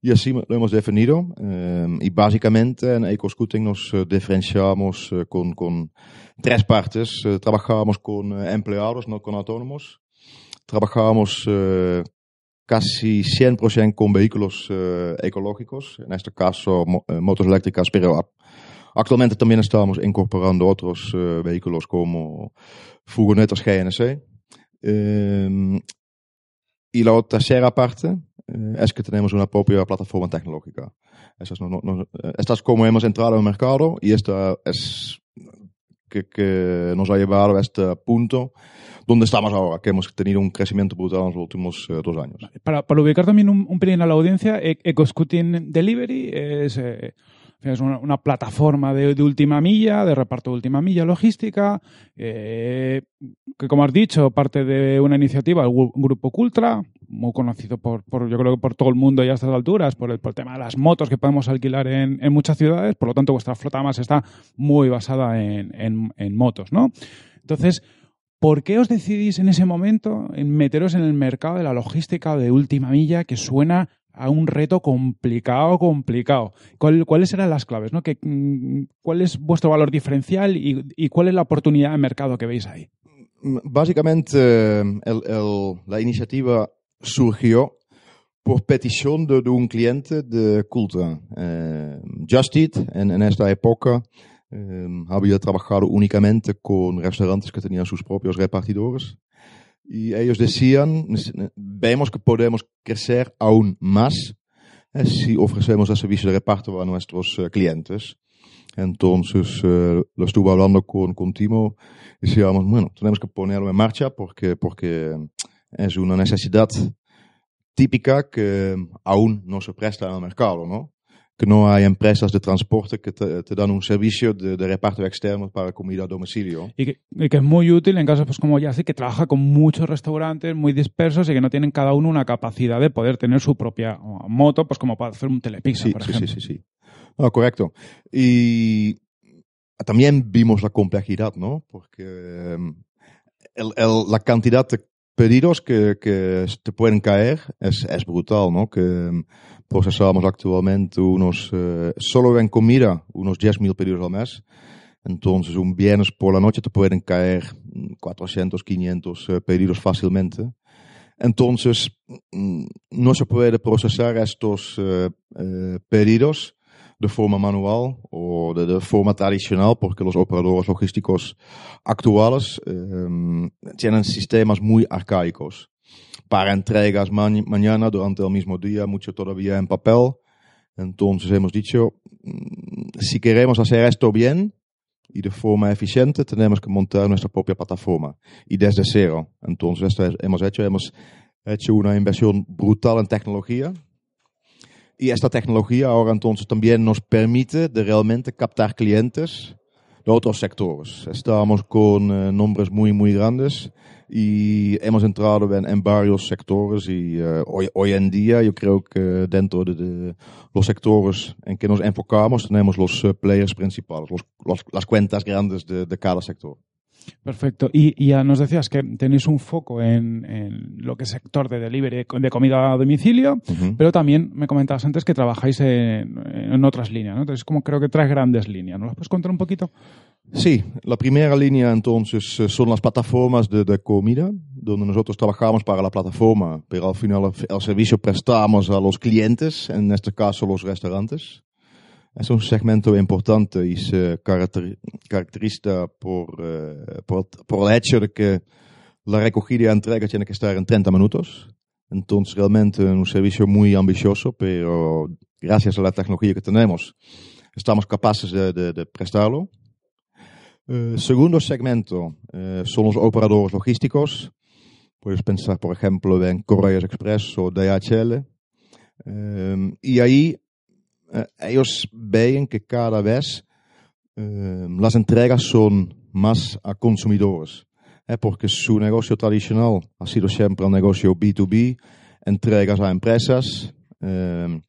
Y así lo hemos definido. eh, y básicamente en EcoScooting nos eh, diferenciamos con, con tres partes. Trabajamos con empleados, no con autónomos trabajamos eh, casi 100% con vehículos eh, ecológicos, en este caso mo- eh, motos eléctricas, pero actualmente también estamos incorporando otros eh, vehículos como furgonetas GNC. Y la tercera parte es que tenemos una propia plataforma tecnológica. Esta es, no- no- como hemos entrado al mercado y esta es que, que nos ha llevado a este punto donde estamos ahora, que hemos tenido un crecimiento brutal en los últimos eh, dos años. Para, para ubicar también un, un pelín a la audiencia, E- EcoScooting Delivery es, eh, Es una, una plataforma de, de última milla, de reparto de última milla logística, eh, que como has dicho, parte de una iniciativa gu- grupo Cultra, muy conocido por, por, yo creo que por todo el mundo ya a estas alturas, por el, por el tema de las motos que podemos alquilar en, en muchas ciudades, por lo tanto vuestra flota más está muy basada en, en- en motos, ¿no? Entonces, ¿por qué os decidís en ese momento en meteros en el mercado de la logística de última milla que suena a un reto complicado, complicado? ¿Cuál- ¿Cuáles eran las claves? ¿no? ¿Qué, mm, ¿Cuál es vuestro valor diferencial y, cuál es la oportunidad de mercado que veis ahí? Básicamente, la iniciativa surgió por petición de, un cliente de Cultra. Eh, Just Eat, en, en esta época, eh, había trabajado únicamente con restaurantes que tenían sus propios repartidores. Y ellos decían, "Nece- vemos que podemos crecer aún más eh, si ofrecemos el servicio de reparto a nuestros eh, clientes. Entonces, eh, lo estuve hablando con, con Timo decíamos, bueno, tenemos que ponerlo en marcha porque, porque es una necesidad típica que aún no se presta el mercado, ¿no? Que no hay empresas de transporte que te, te dan un servicio de, de reparto externo para comida a domicilio. Y que, y que es muy útil en casos pues, como Yace, que trabaja con muchos restaurantes muy dispersos y que no tienen cada uno una capacidad de poder tener su propia moto, pues como para hacer un telepizza, Sí, por sí, ejemplo. sí, sí, sí. No, correcto. Y también vimos la complejidad, ¿no? Porque eh, el- el- la cantidad de pedidos que, que te pueden caer es, es brutal, ¿no? Que eh, procesamos actualmente unos, eh, solo en comida, unos 10.000 pedidos al mes. Entonces, un viernes por la noche te pueden caer mm, 400, 500 eh, pedidos fácilmente. Entonces, mm, no se puede procesar estos eh, pedidos de forma manual o de, de forma tradicional, porque los operadores logísticos actuales eh, tienen sistemas muy arcaicos. Para entregas ma mañana durante el mismo día, mucho todavía en papel. Entonces hemos dicho, mm, si queremos hacer esto bien y de forma eficiente, tenemos que montar nuestra propia plataforma y desde cero. Entonces hemos hecho, hemos hecho una inversión brutal en tecnología. Y esta tecnología ahora entonces también nos permite realmente captar clientes de otros sectores. Estamos con eh, nombres muy, muy grandes y hemos entrado en, en varios sectores y eh, hoy, hoy en día yo creo que dentro de, de los sectores en que nos enfocamos tenemos los eh, players principales, los, los- las cuentas grandes de, de cada sector. Perfecto. Y, y ya nos decías que tenéis un foco en, en lo que es sector de delivery de comida a domicilio, pero también me comentabas antes que trabajáis en, en otras líneas, ¿no? Entonces, como creo que tres grandes líneas. ¿Nos las puedes contar un poquito? Sí, la primera línea entonces eh, son las plataformas de, de comida, donde nosotros trabajamos para la plataforma, pero al final el, el servicio prestamos a los clientes, en este caso los restaurantes. Es un segmento importante y se caracteri- caracteriza por, eh, por, por el hecho de que la recogida y entrega tiene que estar en 30 minutos. Entonces realmente un servicio muy ambicioso, pero gracias a la tecnología que tenemos, estamos capaces de, de- de prestarlo. Eh, segundo segmento eh, son los operadores logísticos. Puedes pensar, por ejemplo, en Correos Express o DHL. Eh, y ahí eh, ellos ven que cada vez eh, las entregas son más a consumidores. Eh, porque su negocio tradicional ha sido siempre un negocio B2B, entregas a empresas. eh,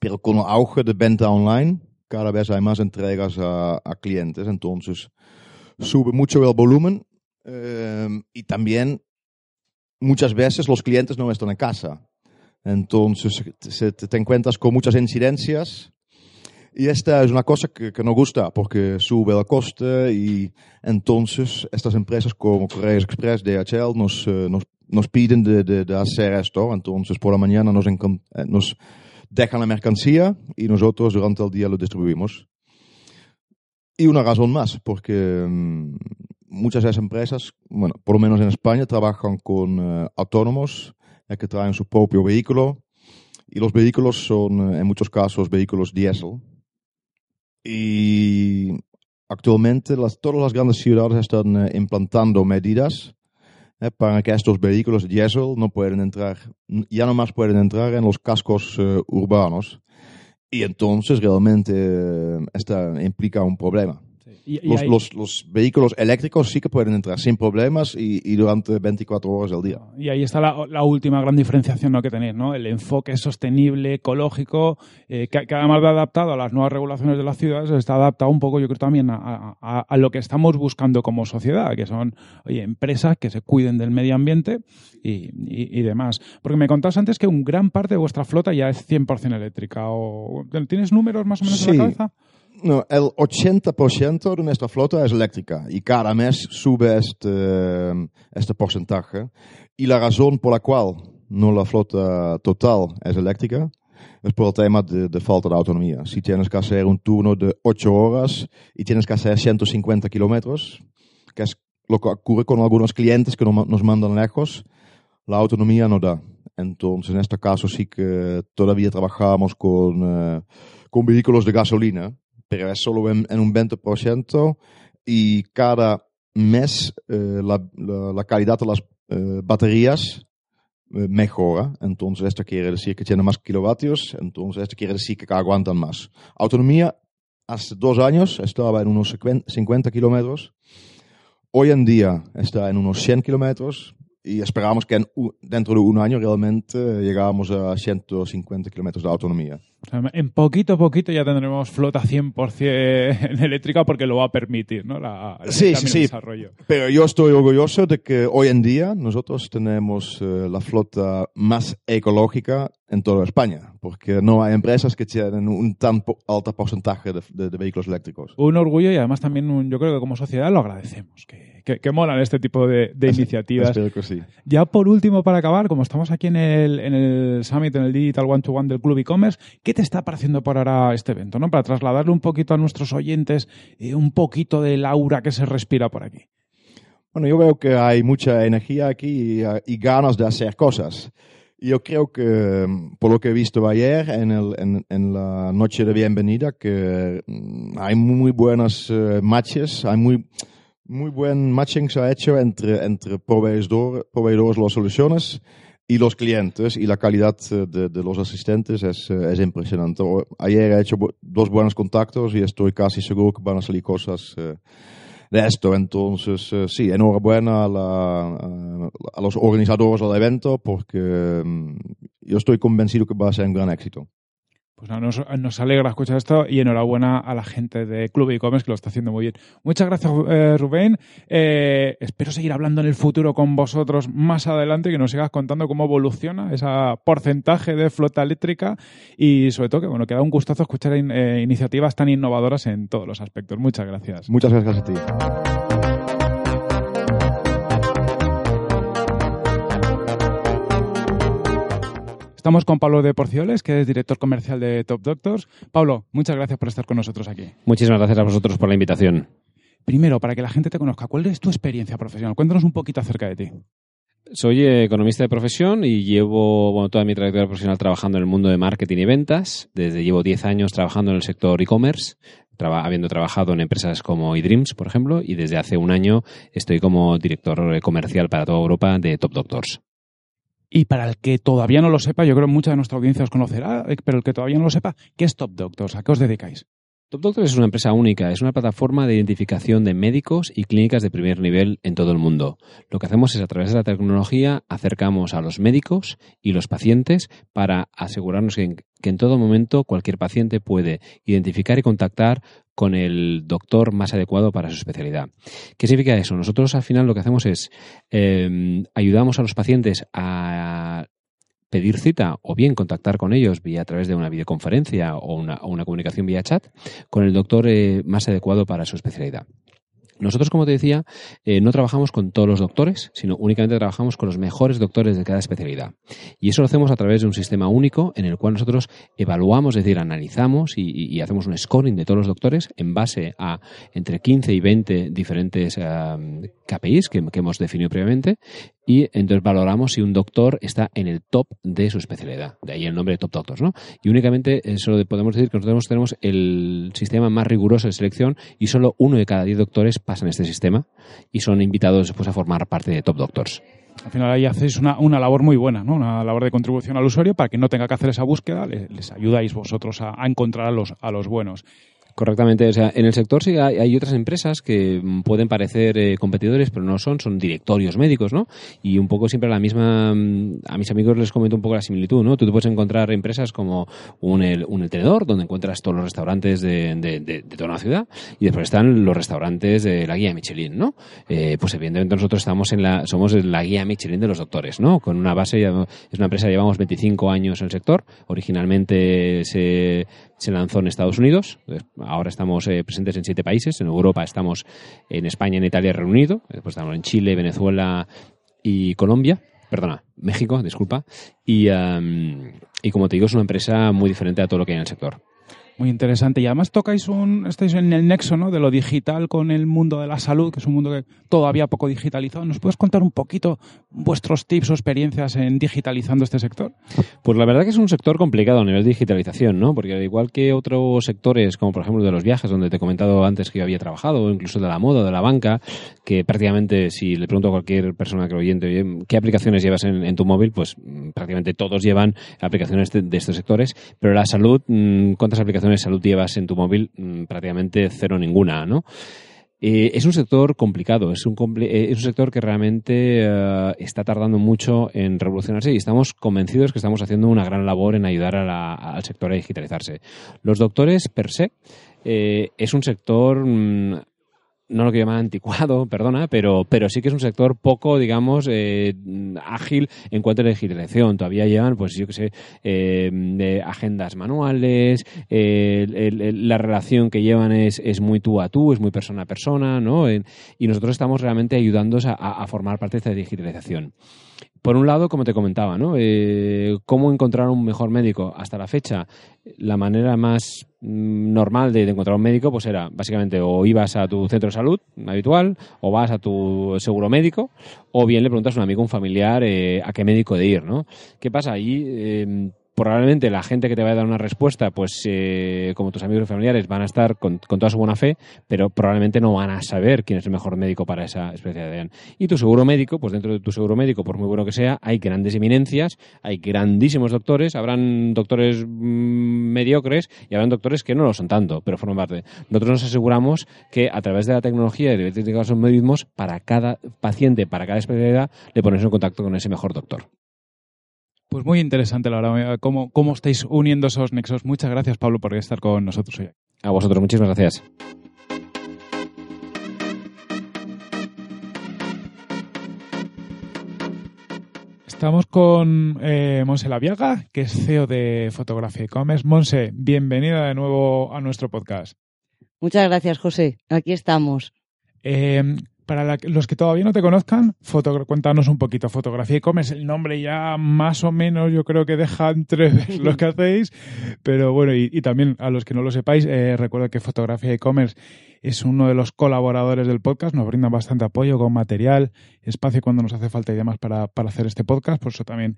pero con el auge de venta online, cada vez hay más entregas a, a clientes. Entonces, sube mucho el volumen eh, y también muchas veces los clientes no están en casa. Entonces, te, te encuentras con muchas incidencias. Y esta es una cosa que, que no gusta porque sube el coste y entonces estas empresas como Correos Express, DHL nos, eh, nos, nos piden de, de, de hacer esto. Entonces por la mañana nos, eh, nos dejan la mercancía y nosotros durante el día lo distribuimos. Y una razón más, porque mm, muchas de esas empresas, bueno, por lo menos en España, trabajan con eh, autónomos eh, que traen su propio vehículo. Y los vehículos son, eh, en muchos casos, vehículos diésel. Y actualmente las, todas las grandes ciudades están eh, implantando medidas eh, para que estos vehículos diésel no pueden entrar, ya no más pueden entrar en los cascos urbanos. Y entonces realmente esta implica un problema. Y- y Los, los, los vehículos eléctricos sí que pueden entrar sin problemas y, y durante 24 horas al día. Y ahí está la, la última gran diferenciación ¿no? que tenéis, ¿no? El enfoque sostenible, ecológico, eh, que, que además de adaptado a las nuevas regulaciones de las ciudades, está adaptado un poco, yo creo, también a, a- a lo que estamos buscando como sociedad, que son oye, empresas que se cuiden del medio ambiente y, demás. Porque me contabas antes que un gran parte de vuestra flota ya es 100% eléctrica. O, ¿Tienes números más o menos en la cabeza? No, el 80% de nuestra flota es eléctrica y cada mes sube este, este porcentaje. Y la razón por la cual no la flota total es eléctrica es por el tema de, de falta de autonomía. Si tienes que hacer un turno de 8 horas y tienes que hacer 150 kilómetros, que es lo que ocurre con algunos clientes que nos mandan lejos, la autonomía no da. Entonces, en este caso sí que todavía trabajamos con, eh, con vehículos de gasolina, pero es solo en, en un 20% y cada mes eh, la, la- la calidad de las eh, baterías eh, mejora. Entonces, esto quiere decir que tienen más kilovatios, entonces esto quiere decir que aguantan más. Autonomía, hace dos años estaba en unos 50 kilómetros, hoy en día está en unos 100 kilómetros y esperamos que en dentro de un año realmente llegamos a 150 kilómetros de autonomía. O sea, en poquito a poquito ya tendremos flota 100% eléctrica porque lo va a permitir, ¿no? La, el Sí, sí, sí. desarrollo. Pero yo estoy orgulloso de que hoy en día nosotros tenemos eh, la flota más ecológica en toda España, porque no hay empresas que tienen un tan po- alto porcentaje de, de- de vehículos eléctricos. Un orgullo y además también un- yo creo que como sociedad lo agradecemos, que, que, que molan este tipo de, de iniciativas. Espero que sí. Ya por último, para acabar, como estamos aquí en el, en el Summit, en el Digital One to One del Club e-commerce, ¿qué te está pareciendo por ahora este evento? ¿no? Para trasladarle un poquito a nuestros oyentes eh, un poquito del aura que se respira por aquí. Bueno, yo veo que hay mucha energía aquí y, y ganas de hacer cosas. Yo creo que, mm, por lo que he visto ayer en, la noche de bienvenida, que mm, hay muy buenas eh, matches, hay muy, buen matching se ha hecho entre, entre proveedor, proveedores las soluciones y los clientes y la calidad eh, de, los asistentes es, eh, es impresionante. Ayer he hecho dos buenos contactos y estoy casi seguro que van a salir cosas eh, de esto. Entonces, sí, enhorabuena a- a los organizadores del evento porque mm, yo estoy convencido que va a ser un gran éxito. Pues nos, alegra escuchar esto y enhorabuena a la gente de Club e-commerce que lo está haciendo muy bien. Muchas gracias, eh, Rubén. Eh, espero seguir hablando en el futuro con vosotros más adelante, que nos sigas contando cómo evoluciona ese porcentaje de flota eléctrica y sobre todo que bueno, que da un gustazo escuchar eh, iniciativas tan innovadoras en todos los aspectos. Muchas gracias. Muchas gracias a ti. Estamos con Pablo de Porcioles, que es director comercial de Top Doctors. Pablo, muchas gracias por estar con nosotros aquí. Muchísimas gracias a vosotros por la invitación. Primero, para que la gente te conozca, ¿cuál es tu experiencia profesional? Cuéntanos un poquito acerca de ti. Soy economista de profesión y llevo bueno, toda mi trayectoria profesional trabajando en el mundo de marketing y ventas. Desde llevo 10 años trabajando en el sector e-commerce, traba- habiendo trabajado en empresas como eDreams, por ejemplo, y desde hace un año estoy como director comercial para toda Europa de Top Doctors. Y para el que todavía no lo sepa, yo creo que mucha de nuestra audiencia os conocerá, eh, pero el que todavía no lo sepa, ¿qué es Top Doctors? ¿A qué os dedicáis? Top Doctors es una empresa única, es una plataforma de identificación de médicos y clínicas de primer nivel en todo el mundo. Lo que hacemos es a través de la tecnología acercamos a los médicos y los pacientes para asegurarnos que en, que en todo momento cualquier paciente puede identificar y contactar con el doctor más adecuado para su especialidad. ¿Qué significa eso? Nosotros al final lo que hacemos es eh, ayudamos a los pacientes a pedir cita o bien contactar con ellos vía a través de una videoconferencia o una, comunicación vía chat con el doctor eh, más adecuado para su especialidad. Nosotros, como te decía, eh, no trabajamos con todos los doctores, sino únicamente trabajamos con los mejores doctores de cada especialidad. Y eso lo hacemos a través de un sistema único en el cual nosotros evaluamos, es decir, analizamos y, hacemos un scoring de todos los doctores en base a entre 15 y 20 diferentes eh, KPIs que hemos definido previamente y entonces valoramos si un doctor está en el top de su especialidad. De ahí el nombre de Top Doctors, ¿no? Y únicamente eso podemos decir que nosotros tenemos el sistema más riguroso de selección y solo uno de cada diez doctores pasan este sistema y son invitados después a formar parte de Top Doctors. Al final ahí hacéis una, una labor muy buena, ¿no? Una labor de contribución al usuario para que no tenga que hacer esa búsqueda, les, les ayudáis vosotros a, a encontrar a los, a los buenos. Correctamente. O sea, en el sector sí hay, otras empresas que pueden parecer eh, competidores, pero no son, son directorios médicos, ¿no? Y un poco siempre la misma, mm, a mis amigos les comento un poco la similitud, ¿no? Tú te puedes encontrar empresas como un el, un el tenedor, donde encuentras todos los restaurantes de, de, toda una ciudad, y después están los restaurantes de la guía Michelin, ¿no? Eh, pues evidentemente nosotros estamos en la, somos la guía Michelin de los doctores, ¿no? Con una base, es una empresa, llevamos 25 años en el sector, originalmente se, se lanzó en Estados Unidos. Ahora estamos eh, presentes en siete países. En Europa estamos en España, en Italia Reino Unido. Después estamos en Chile, Venezuela y Colombia. Perdona, México, disculpa. Y, am, y como te digo, es una empresa muy diferente a todo lo que hay en el sector. Muy interesante. Y además tocáis un, estáis en el nexo ¿no? de lo digital con el mundo de la salud, que es un mundo que todavía poco digitalizado. ¿Nos puedes contar un poquito vuestros tips o experiencias en digitalizando este sector? Pues la verdad que es un sector complicado a nivel de digitalización, ¿no? Porque al igual que otros sectores, como por ejemplo de los viajes, donde te he comentado antes que yo había trabajado, incluso de la moda, de la banca, que prácticamente si le pregunto a cualquier persona que lo oyente, oye, ¿qué aplicaciones llevas en, tu móvil? Pues mm, prácticamente todos llevan aplicaciones de, de estos sectores, pero la salud, mm, ¿cuántas aplicaciones de salud llevas en tu móvil? Mm, Prácticamente cero ninguna, ¿no? Eh, es un sector complicado, es un, eh, es un sector que realmente eh, está tardando mucho en revolucionarse y estamos convencidos que estamos haciendo una gran labor en ayudar al sector a digitalizarse. Los doctores, per se, es un sector, mm, no lo que llaman anticuado, *laughs* perdona, pero, pero sí que es un sector poco, digamos, eh, ágil en cuanto a la digitalización. Todavía llevan, pues yo que sé, eh, agendas manuales, la relación que llevan es, es muy tú a tú, es muy persona a persona, ¿no? Y nosotros estamos realmente ayudándoos a, a- formar parte de esta digitalización. Por un lado, como te comentaba, ¿no? Eh, ¿Cómo encontrar un mejor médico? Hasta la fecha, la manera más normal de, encontrar un médico, pues era básicamente o ibas a tu centro de salud habitual, o vas a tu seguro médico, o bien le preguntas a un amigo, un familiar, eh, a qué médico de ir, ¿no? ¿Qué pasa? Ahí eh, probablemente la gente que te va a dar una respuesta, pues eh, como tus amigos y familiares, van a estar con, con toda su buena fe, pero probablemente no van a saber quién es el mejor médico para esa especialidad. Y tu seguro médico, pues dentro de tu seguro médico, por muy bueno que sea, hay grandes eminencias, hay grandísimos doctores, habrán doctores mm, mediocres y habrán doctores que no lo son tanto, pero forman parte. Nosotros nos aseguramos que a través de la tecnología y de los algoritmos, para cada paciente, para cada especialidad, le pones en contacto con ese mejor doctor. Pues muy interesante, la verdad, cómo, cómo estáis uniendo esos nexos. Muchas gracias, Pablo, por estar con nosotros hoy. A vosotros, muchísimas gracias. Estamos con eh, Monse Laviaga, que es CEO de Fotografía e-commerce. Monse, bienvenida de nuevo a nuestro podcast. Muchas gracias, José. Aquí estamos. Eh, para la- los que todavía no te conozcan, fotogra- cuéntanos un poquito. Fotografía e-commerce, el nombre ya más o menos yo creo que deja entrever *laughs* lo que hacéis, pero bueno, y, también a los que no lo sepáis, eh, recuerdo que Fotografía e-commerce es uno de los colaboradores del podcast, nos brinda bastante apoyo con material, espacio cuando nos hace falta y demás para, para hacer este podcast, por eso también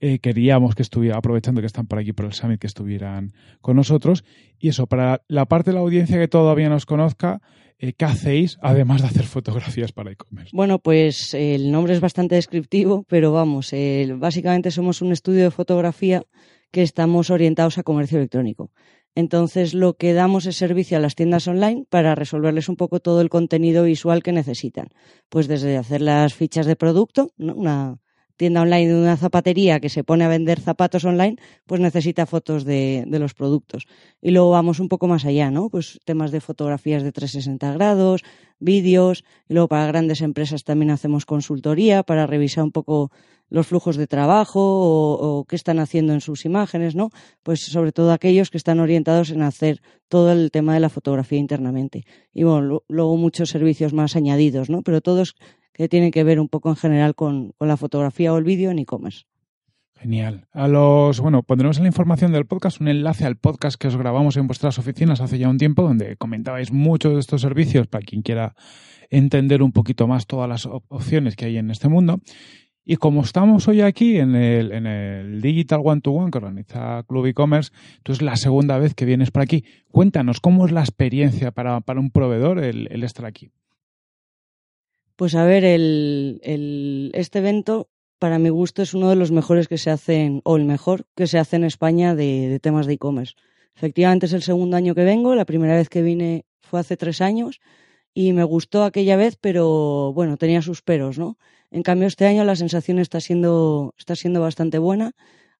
eh, queríamos que estuviera, aprovechando que están por aquí por el Summit, que estuvieran con nosotros. Y eso, para la parte de la audiencia que todavía nos conozca, eh, ¿qué hacéis además de hacer fotografías para e-commerce? Bueno, pues eh, el nombre es bastante descriptivo, pero vamos, básicamente somos un estudio de fotografía que estamos orientados a comercio electrónico. Entonces, lo que damos es servicio a las tiendas online para resolverles un poco todo el contenido visual que necesitan. Pues desde hacer las fichas de producto, ¿no? una tienda online de una zapatería que se pone a vender zapatos online, pues necesita fotos de, los productos. Y luego vamos un poco más allá, ¿no? Pues temas de fotografías de 360 grados, vídeos, y luego para grandes empresas también hacemos consultoría para revisar un poco los flujos de trabajo o, qué están haciendo en sus imágenes, ¿no? Pues sobre todo aquellos que están orientados en hacer todo el tema de la fotografía internamente. Y bueno, luego muchos servicios más añadidos, ¿no? Pero todos que tienen que ver un poco en general con, con la fotografía o el vídeo en e-commerce. Genial. A los, bueno, pondremos en la información del podcast un enlace al podcast que os grabamos en vuestras oficinas hace ya un tiempo, donde comentabais muchos de estos servicios para quien quiera entender un poquito más todas las op- opciones que hay en este mundo. Y como estamos hoy aquí en el, en el Digital One to One que organiza Club e-commerce, tú es la segunda vez que vienes por aquí. Cuéntanos, ¿cómo es la experiencia para, para un proveedor el estar aquí? Pues a ver, el, este evento, para mi gusto, es uno de los mejores que se hacen, o el mejor que se hace en España de, temas de e-commerce. Efectivamente es el segundo año que vengo, la primera vez que vine fue hace tres años y me gustó aquella vez, pero bueno, tenía sus peros, ¿no? En cambio, este año la sensación está siendo, está siendo bastante buena.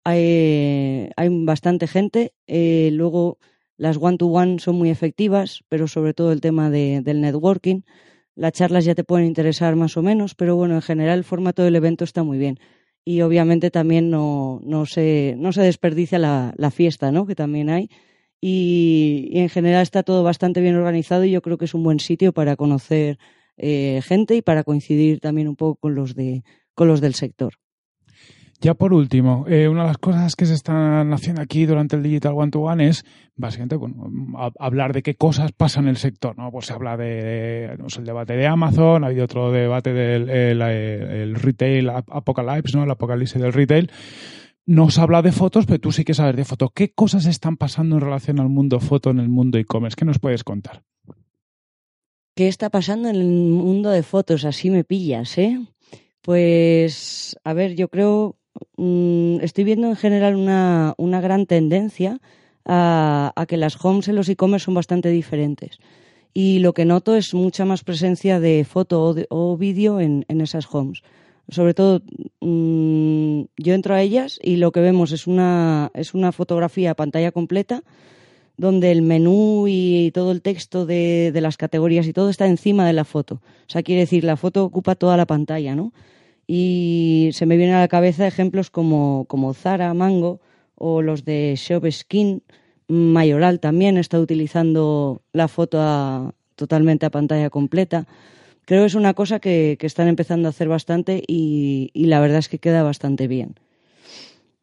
Hay, hay bastante gente. Eh, luego, las one-to-one son muy efectivas, pero sobre todo el tema de, del networking. Las charlas ya te pueden interesar más o menos, pero bueno, en general el formato del evento está muy bien. Y obviamente también no, no, se, no se desperdicia la, la fiesta, ¿no? Que también hay. Y, y, en general está todo bastante bien organizado y yo creo que es un buen sitio para conocer eh, gente y para coincidir también un poco con los, de, con los del sector. Ya por último, eh, una de las cosas que se están haciendo aquí durante el Digital One to One es básicamente bueno, hablar de qué cosas pasan en el sector. ¿no? Pues se habla de, no sé, el debate de Amazon, ha habido otro debate del el, el retail apocalypse, ¿no? el apocalipsis del retail. Nos habla de fotos, pero tú sí que sabes de fotos. ¿Qué cosas están pasando en relación al mundo foto en el mundo e-commerce? ¿Qué nos puedes contar? ¿Qué está pasando en el mundo de fotos? Así me pillas, ¿eh? Pues, a ver, yo creo Mm, estoy viendo en general una, una gran tendencia a, que las homes en los e-commerce son bastante diferentes. Y lo que noto es mucha más presencia de foto o, vídeo en, en, esas homes. Sobre todo, mmm, yo entro a ellas y lo que vemos es una, es una fotografía a pantalla completa donde el menú y todo el texto de, de las categorías y todo está encima de la foto. O sea, quiere decir, la foto ocupa toda la pantalla, ¿no? Y se me vienen a la cabeza ejemplos como, como Zara, Mango o los de Shop Skin. Mayoral también está utilizando la foto totalmente a pantalla completa. Creo que es una cosa que, que están empezando a hacer bastante y, y, la verdad es que queda bastante bien.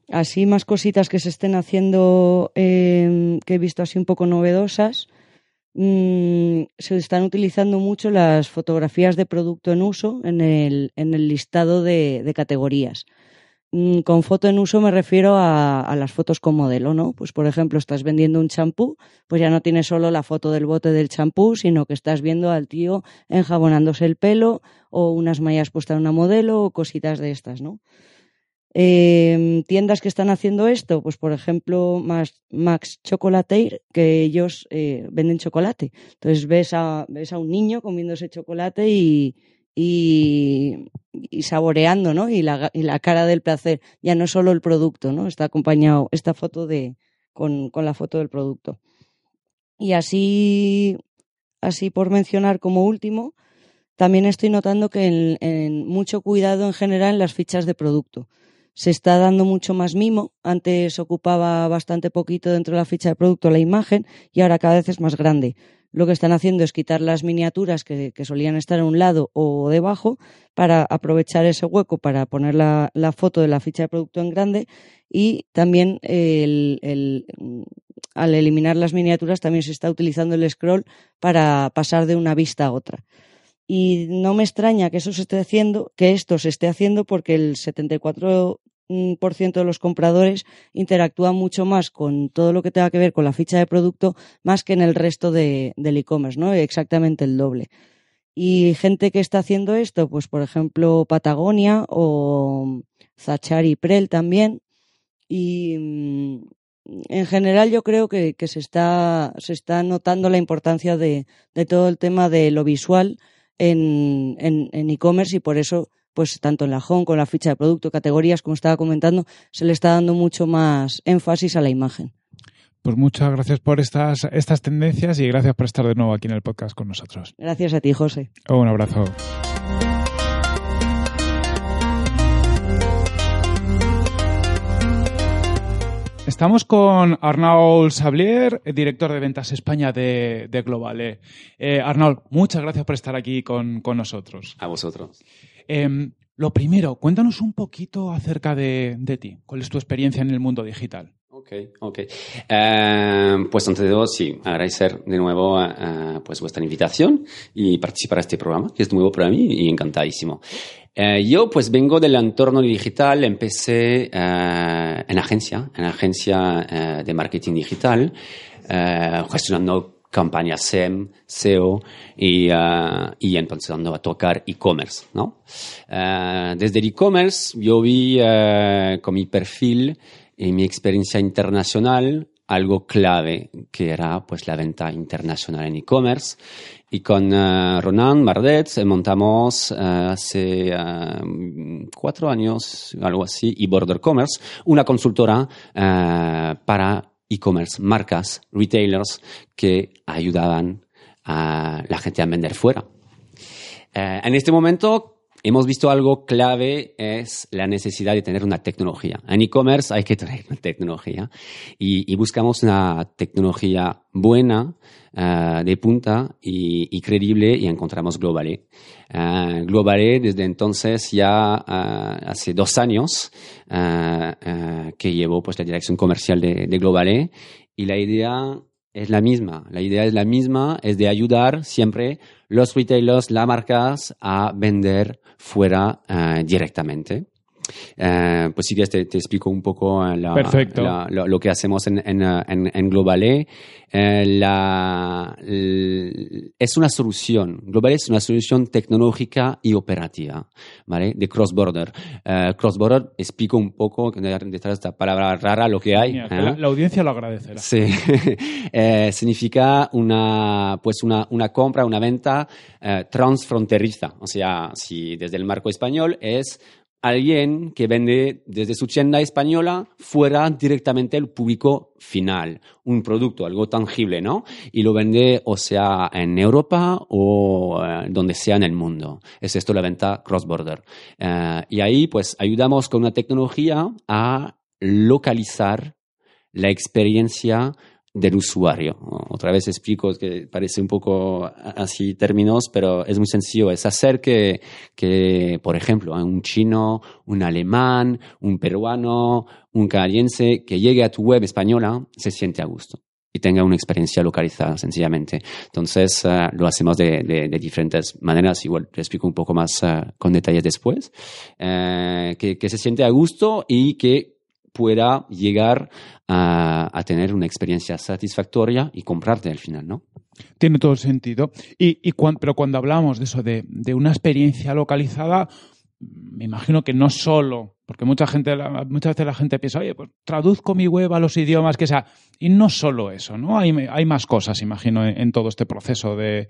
Así más cositas que se estén haciendo eh, que he visto así un poco novedosas mmm, se están utilizando mucho las fotografías de producto en uso en el, en el listado de, de categorías. Mm, con foto en uso me refiero a, a, las fotos con modelo, ¿no? Pues por ejemplo, estás vendiendo un champú, pues ya no tienes solo la foto del bote del champú, sino que estás viendo al tío enjabonándose el pelo o unas mallas puestas en una modelo o cositas de estas, ¿no? Eh, tiendas que están haciendo esto, pues por ejemplo Max, Max que ellos eh, venden chocolate. Entonces ves a, ves a un niño comiéndose chocolate y, y, saboreando, ¿no? Y la, cara del placer. Ya no solo el producto, ¿no? Está acompañado esta foto de, con, la foto del producto. Y así, así por mencionar como último, también estoy notando que en mucho cuidado en general en las fichas de producto se está dando mucho más mimo. Antes ocupaba bastante poquito dentro de la ficha de producto la imagen y ahora cada vez es más grande. Lo que están haciendo es quitar las miniaturas que, solían estar a un lado o debajo para aprovechar ese hueco para poner la, foto de la ficha de producto en grande y también al eliminar las miniaturas también se está utilizando el scroll para pasar de una vista a otra y no me extraña que eso se esté haciendo, que esto se esté haciendo porque el 74% de los compradores interactúan mucho más con todo lo que tenga que ver con la ficha de producto más que en el resto de, del e-commerce, ¿no? Exactamente el doble. Y gente que está haciendo esto, pues por ejemplo Patagonia o Zachari Prel también. Y mm, en general yo creo que, que se, está, se está notando la importancia de, de todo el tema de lo visual en e-commerce e y por eso, pues tanto en la home, con la ficha de producto, categorías, como estaba comentando, se le está dando mucho más énfasis a la imagen. Pues muchas gracias por estas, estas tendencias y gracias por estar de nuevo aquí en el podcast con nosotros. Gracias a ti, José. Un abrazo. Estamos con Arnaud Sablier, director de ventas España de, de Global. Eh, Arnaud, muchas gracias por estar aquí con, con nosotros. A vosotros. Eh, lo primero, cuéntanos un poquito acerca de, de, ti. ¿Cuál es tu experiencia en el mundo digital? Ok, ok. Eh, pues antes de todo, sí, agradecer de nuevo pues vuestra invitación y participar a este programa, que es nuevo para mí y encantadísimo. Eh, yo pues vengo del entorno digital, empecé eh, en agencia, en agencia eh, de marketing digital, gestionando campañas SEM, SEO y, empezando a tocar e-commerce, ¿no? Desde el e-commerce yo vi con mi perfil y mi experiencia internacional algo clave que era pues la venta internacional en e-commerce y con uh, Ronan Bardet montamos uh, hace uh, cuatro años, algo así, y Border Commerce, una consultora para e-commerce, marcas, retailers que ayudaban a la gente a vender fuera. en este momento hemos visto algo clave es la necesidad de tener una tecnología. En e-commerce hay que tener una tecnología y, buscamos una tecnología buena, uh, de punta y, y, creíble y encontramos Globale. Uh, Globale desde entonces ya uh, hace dos años que llevo pues la dirección comercial de, de Globale y la idea es la misma. La idea es la misma, es de ayudar siempre los retailers, las marcas a vender fuera uh, directamente. Uh, pues si quieres te, te, explico un poco la, la, lo, lo, que hacemos en, en, en, en Globale. Eh, la, es una solución, Global es una solución tecnológica y operativa, ¿vale? De cross-border. Uh, cross-border, explico un poco detrás de esta palabra rara lo que hay. Mira, ¿eh? la, audiencia lo agradecerá. Sí. *laughs* eh, significa una, pues una, una compra, una venta eh, transfronteriza. O sea, si desde el marco español es alguien que vende desde su tienda española fuera directamente al público final, un producto, algo tangible, ¿no? Y lo vende o sea en Europa o eh, donde sea en el mundo. Es esto la venta cross-border. Eh, y ahí pues ayudamos con una tecnología a localizar la experiencia del usuario. Otra vez explico que parece un poco así términos, pero es muy sencillo. Es hacer que, que, por ejemplo, un chino, un alemán, un peruano, un canadiense que llegue a tu web española se siente a gusto y tenga una experiencia localizada, sencillamente. Entonces, uh, lo hacemos de, diferentes maneras. Igual te explico un poco más uh, con detalles después. Que, que se siente a gusto y que pueda llegar a, a, tener una experiencia satisfactoria y comprarte al final, ¿no? Tiene todo el sentido. Y, y pero cuando hablamos de eso, de, de una experiencia localizada, me imagino que no solo, porque mucha gente, muchas veces la gente piensa, oye, pues traduzco mi web a los idiomas que sea. Y no solo eso, ¿no? Hay, hay más cosas, imagino, en, todo este proceso de,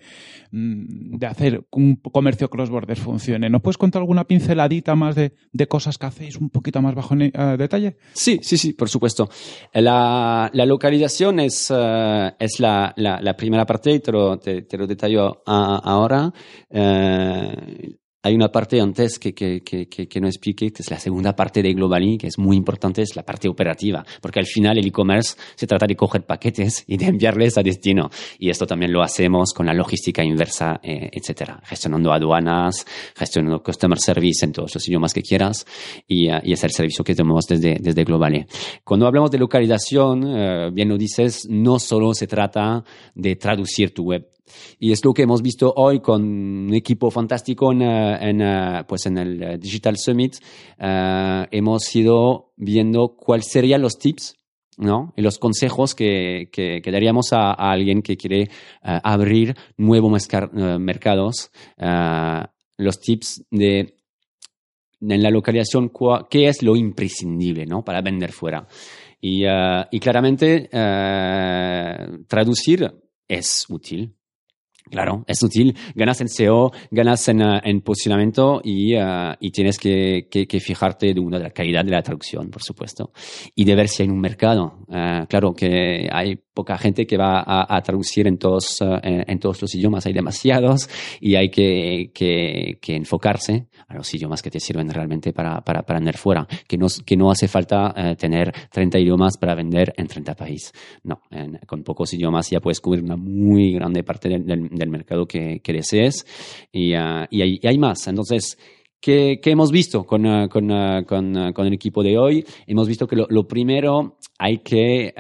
de hacer un comercio cross-border funcione. ¿Nos puedes contar alguna pinceladita más de, de cosas que hacéis un poquito más bajo en, uh, detalle? Sí, sí, sí, por supuesto. La, la localización es, uh, es la, la, primera parte, te lo, te, lo detallo ahora. Uh, hay una parte antes que, que, que, que, no expliqué, que es la segunda parte de Globally, que es muy importante, es la parte operativa, porque al final el e-commerce se trata de coger paquetes y de enviarles a destino. Y esto también lo hacemos con la logística inversa, eh, etcétera, gestionando aduanas, gestionando customer service en todos los idiomas que quieras, y, uh, y es el servicio que tenemos desde, desde Globally. Cuando hablamos de localización, uh, bien lo dices, no solo se trata de traducir tu web, y es lo que hemos visto hoy con un equipo fantástico en, en, pues en el Digital Summit. Hemos ido viendo cuáles serían los tips ¿no? Y los consejos que, que, daríamos a, alguien que quiere abrir nuevos mercados, los tips de en la localización, qué es lo imprescindible, ¿no? Para vender fuera. Y, y claramente, traducir es útil, Claro, es útil. Ganas en SEO, ganas en, uh, en posicionamiento y, uh, y tienes que, que, que, fijarte de una de la calidad de la traducción, por supuesto. Y de ver si hay un mercado. Uh, claro que hay poca gente que va a, a traducir en todos, en, en, todos los idiomas. Hay demasiados y hay que, que, que, enfocarse a los idiomas que te sirven realmente para, para, para vender fuera. Que no, que no hace falta tener 30 idiomas para vender en 30 países. No, en, con pocos idiomas ya puedes cubrir una muy grande parte del, del del mercado que, que desees y, uh, hay, más. Entonces, ¿qué, hemos visto con, uh, con, uh, con, el equipo de hoy? Hemos visto que lo, lo primero hay que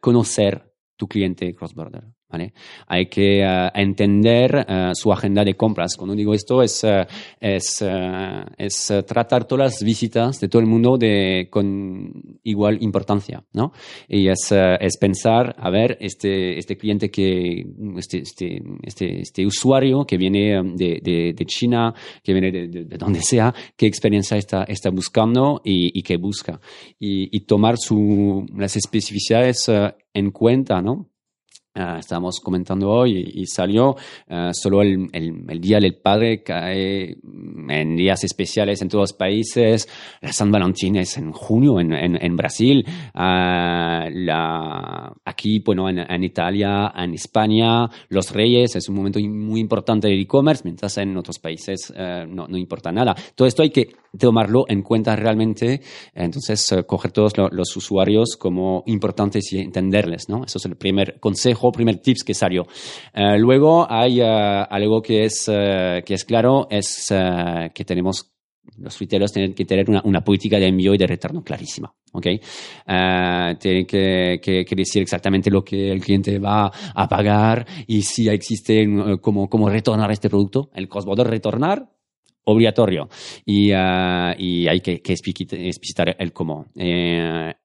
conocer tu cliente cross-border. ¿Vale? Hay que eh, entender eh, su agenda de compras. Cuando digo esto es, eh, es, es tratar todas las visitas de todo el mundo de, con igual importancia, ¿no? Y es, es pensar, a ver, este, este cliente que, este, este, este, este usuario que viene de, de, de China, que viene de, de- de donde sea, qué experiencia está, está buscando y, y qué busca. Y, y tomar su, las especificidades en cuenta, ¿no? Ah, estábamos comentando hoy y, salió ah, solo el, el- el Día del Padre cae en días especiales en todos los países. La San Valentín es en junio en, en- en Brasil. Ah, la, aquí, bueno, en, en Italia, en España, los Reyes es un momento muy importante del e-commerce, mientras en otros países no, no importa nada. Todo esto hay que tomarlo en cuenta realmente. Entonces, eh, coger todos lo- los usuarios como importantes y entenderles, ¿no? Eso es el primer consejo, primer tips que salió. Eh, luego hay eh, algo que es, eh, que es claro, es que tenemos los retailers tienen que tener una, una política de envío y de retorno clarísima. ¿ok? Eh, tienen que, que- que decir exactamente lo que el cliente va a pagar y si existe eh, cómo, cómo retornar este producto. El cross-border retornar obligatorio y, eh, y hay que, que explicitar el cómo.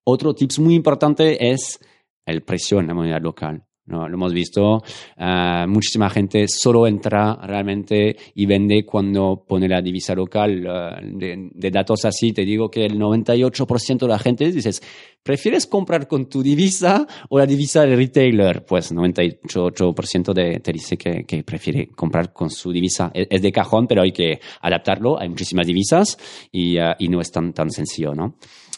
Otro tips muy importante es el precio en la moneda local. ¿No? Lo hemos visto, eh, muchísima gente solo entra realmente y vende cuando pone la divisa local. eh, de, de datos así, te digo que el 98% de la gente dices, ¿prefieres comprar con tu divisa o la divisa del retailer? Pues 98% de, te dice que, que prefiere comprar con su divisa. Es, es de cajón, pero hay que adaptarlo. Hay muchísimas divisas y, eh, y no es tan, tan sencillo, ¿no?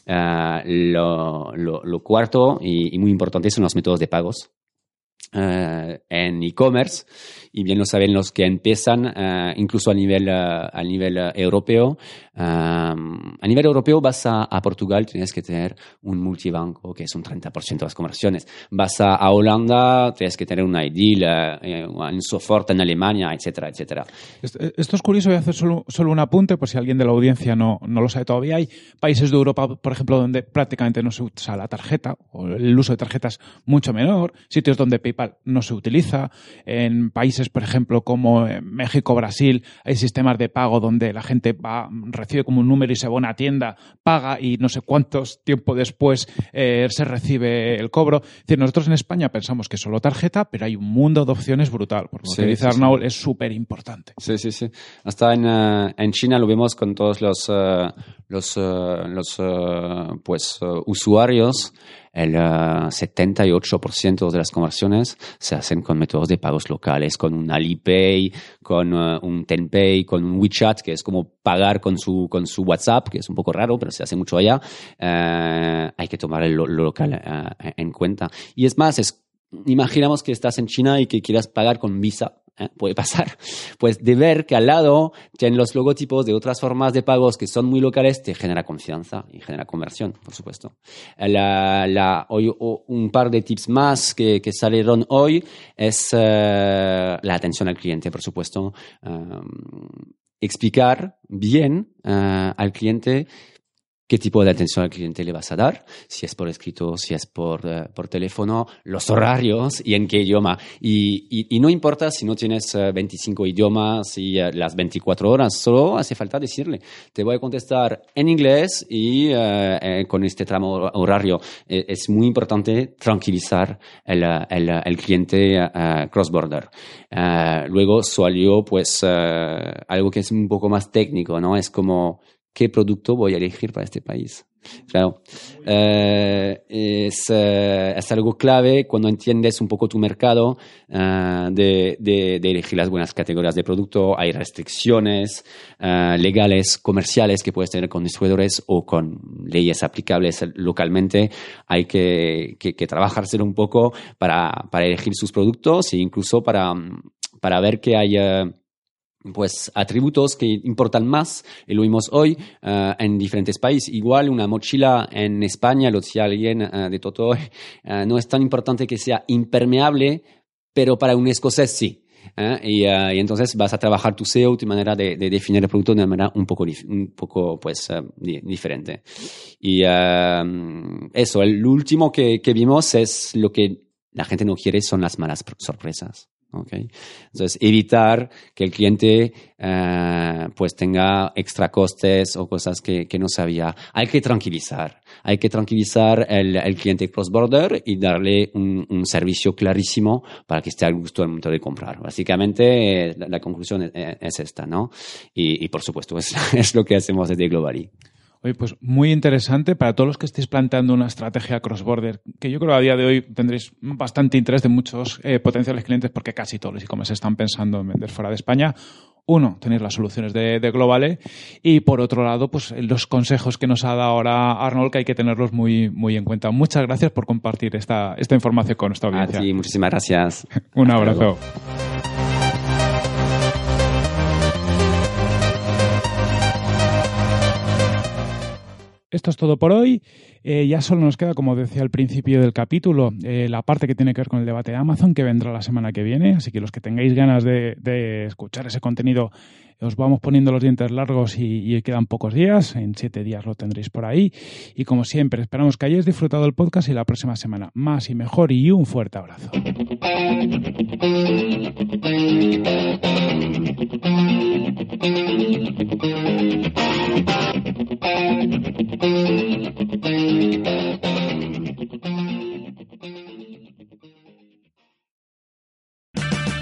Lo, lo- lo cuarto y, y muy importante son los métodos de pagos en e-commerce y bien lo saben los que empiezan eh, incluso a nivel, eh, a nivel eh, europeo. A nivel europeo vas a, a Portugal, tienes que tener un multibanco que es un 30% de las conversiones. Vas a, a Holanda, tienes que tener una IDIL, un software en Alemania, etcétera, etcétera. Esto es curioso, voy a hacer solo, solo un apunte por si alguien de la audiencia no, no lo sabe todavía. Hay países de Europa, por ejemplo, donde prácticamente no se usa la tarjeta o el uso de tarjetas mucho menor, sitios donde PayPal no se utiliza. En países, por ejemplo, como en México, Brasil, hay sistemas de pago donde la gente va, recibe como un número y se va a una tienda, paga y no sé cuántos tiempo después eh, se recibe el cobro. Es decir, nosotros en España pensamos que solo tarjeta, pero hay un mundo de opciones brutal. Por lo Sí, que dice sí. Arnaud, es súper importante. Sí, sí, sí. Hasta en, eh, en China lo vemos con todos los, eh, los, eh, los eh, pues, eh, usuarios. El eh, 78% de las conversiones se hacen con métodos de pagos locales, con un Alipay, con eh, un Tenpay, con un WeChat, que es como pagar con su, con su WhatsApp, que es un poco raro, pero se hace mucho allá. Eh, hay que tomar lo- lo local en cuenta. Y es más, es imaginamos que estás en China y que quieras pagar con Visa. ¿Eh? Puede pasar. Pues de ver que al lado tienen los logotipos de otras formas de pagos que son muy locales, te genera confianza y genera conversión, por supuesto. La, la- hoy, un par de tips más que, que salieron hoy es eh, la atención al cliente, por supuesto. Um, explicar bien eh, al cliente qué tipo de atención al cliente le vas a dar, si es por escrito, si es por, eh, por teléfono, los horarios y en qué idioma. Y, y- y no importa si no tienes eh, 25 idiomas y eh, las 24 horas, solo hace falta decirle, te voy a contestar en inglés y eh, con este tramo hor- horario. Eh, es muy importante tranquilizar el, el, el cliente cross-border. Luego salió pues algo que es un poco más técnico, ¿no? Es como qué producto voy a elegir para este país. Claro, Eh, es, eh, es algo clave cuando entiendes un poco tu mercado eh, de, elegir las buenas categorías de producto. Hay restricciones legales, comerciales que puedes tener con distribuidores o con leyes aplicables localmente. Hay que, trabajárselo un poco para, para elegir sus productos e incluso para, para ver que hay... pues atributos que importan más, y lo vimos hoy eh, en diferentes países. Igual una mochila en España, lo decía alguien eh, de Toto, eh, no es tan importante que sea impermeable, pero para un escocés sí. ¿eh? Y, eh, y entonces vas a trabajar tu SEO, tu manera de, de definir el producto de una manera un poco, un poco pues, di- diferente. Y eh, eso, el último que, que vimos es lo que la gente no quiere son las malas sorpresas. Okay. Entonces, evitar que el cliente eh, pues tenga extra costes o cosas que, que, no sabía. Hay que tranquilizar. Hay que tranquilizar el, el cliente cross-border y darle un, un, servicio clarísimo para que esté al gusto del momento de comprar. Básicamente, la, la conclusión es, es, esta, ¿no? Y, y por supuesto, es, *laughs* es, lo que hacemos desde Globally. Oye, pues muy interesante para todos los que estéis planteando una estrategia cross-border, que yo creo que a día de hoy tendréis bastante interés de muchos eh, potenciales clientes porque casi todos los e-commerce están pensando en vender fuera de España. Uno, tener las soluciones de, de Globale y por otro lado, pues los consejos que nos ha dado ahora Arnold que hay que tenerlos muy, muy en cuenta. Muchas gracias por compartir esta, esta información con nuestra audiencia. Sí, muchísimas gracias. *laughs* Un abrazo. Luego. Esto es todo por hoy. Eh, ya solo nos queda, como decía al principio del capítulo, eh, la parte que tiene que ver con el debate de Amazon, que vendrá la semana que viene. Así que los que tengáis ganas de, de escuchar ese contenido, os vamos poniendo los dientes largos y, quedan pocos días. En siete días lo tendréis por ahí. Y como siempre, esperamos que hayáis disfrutado el podcast y la próxima semana más y mejor. Y un fuerte abrazo.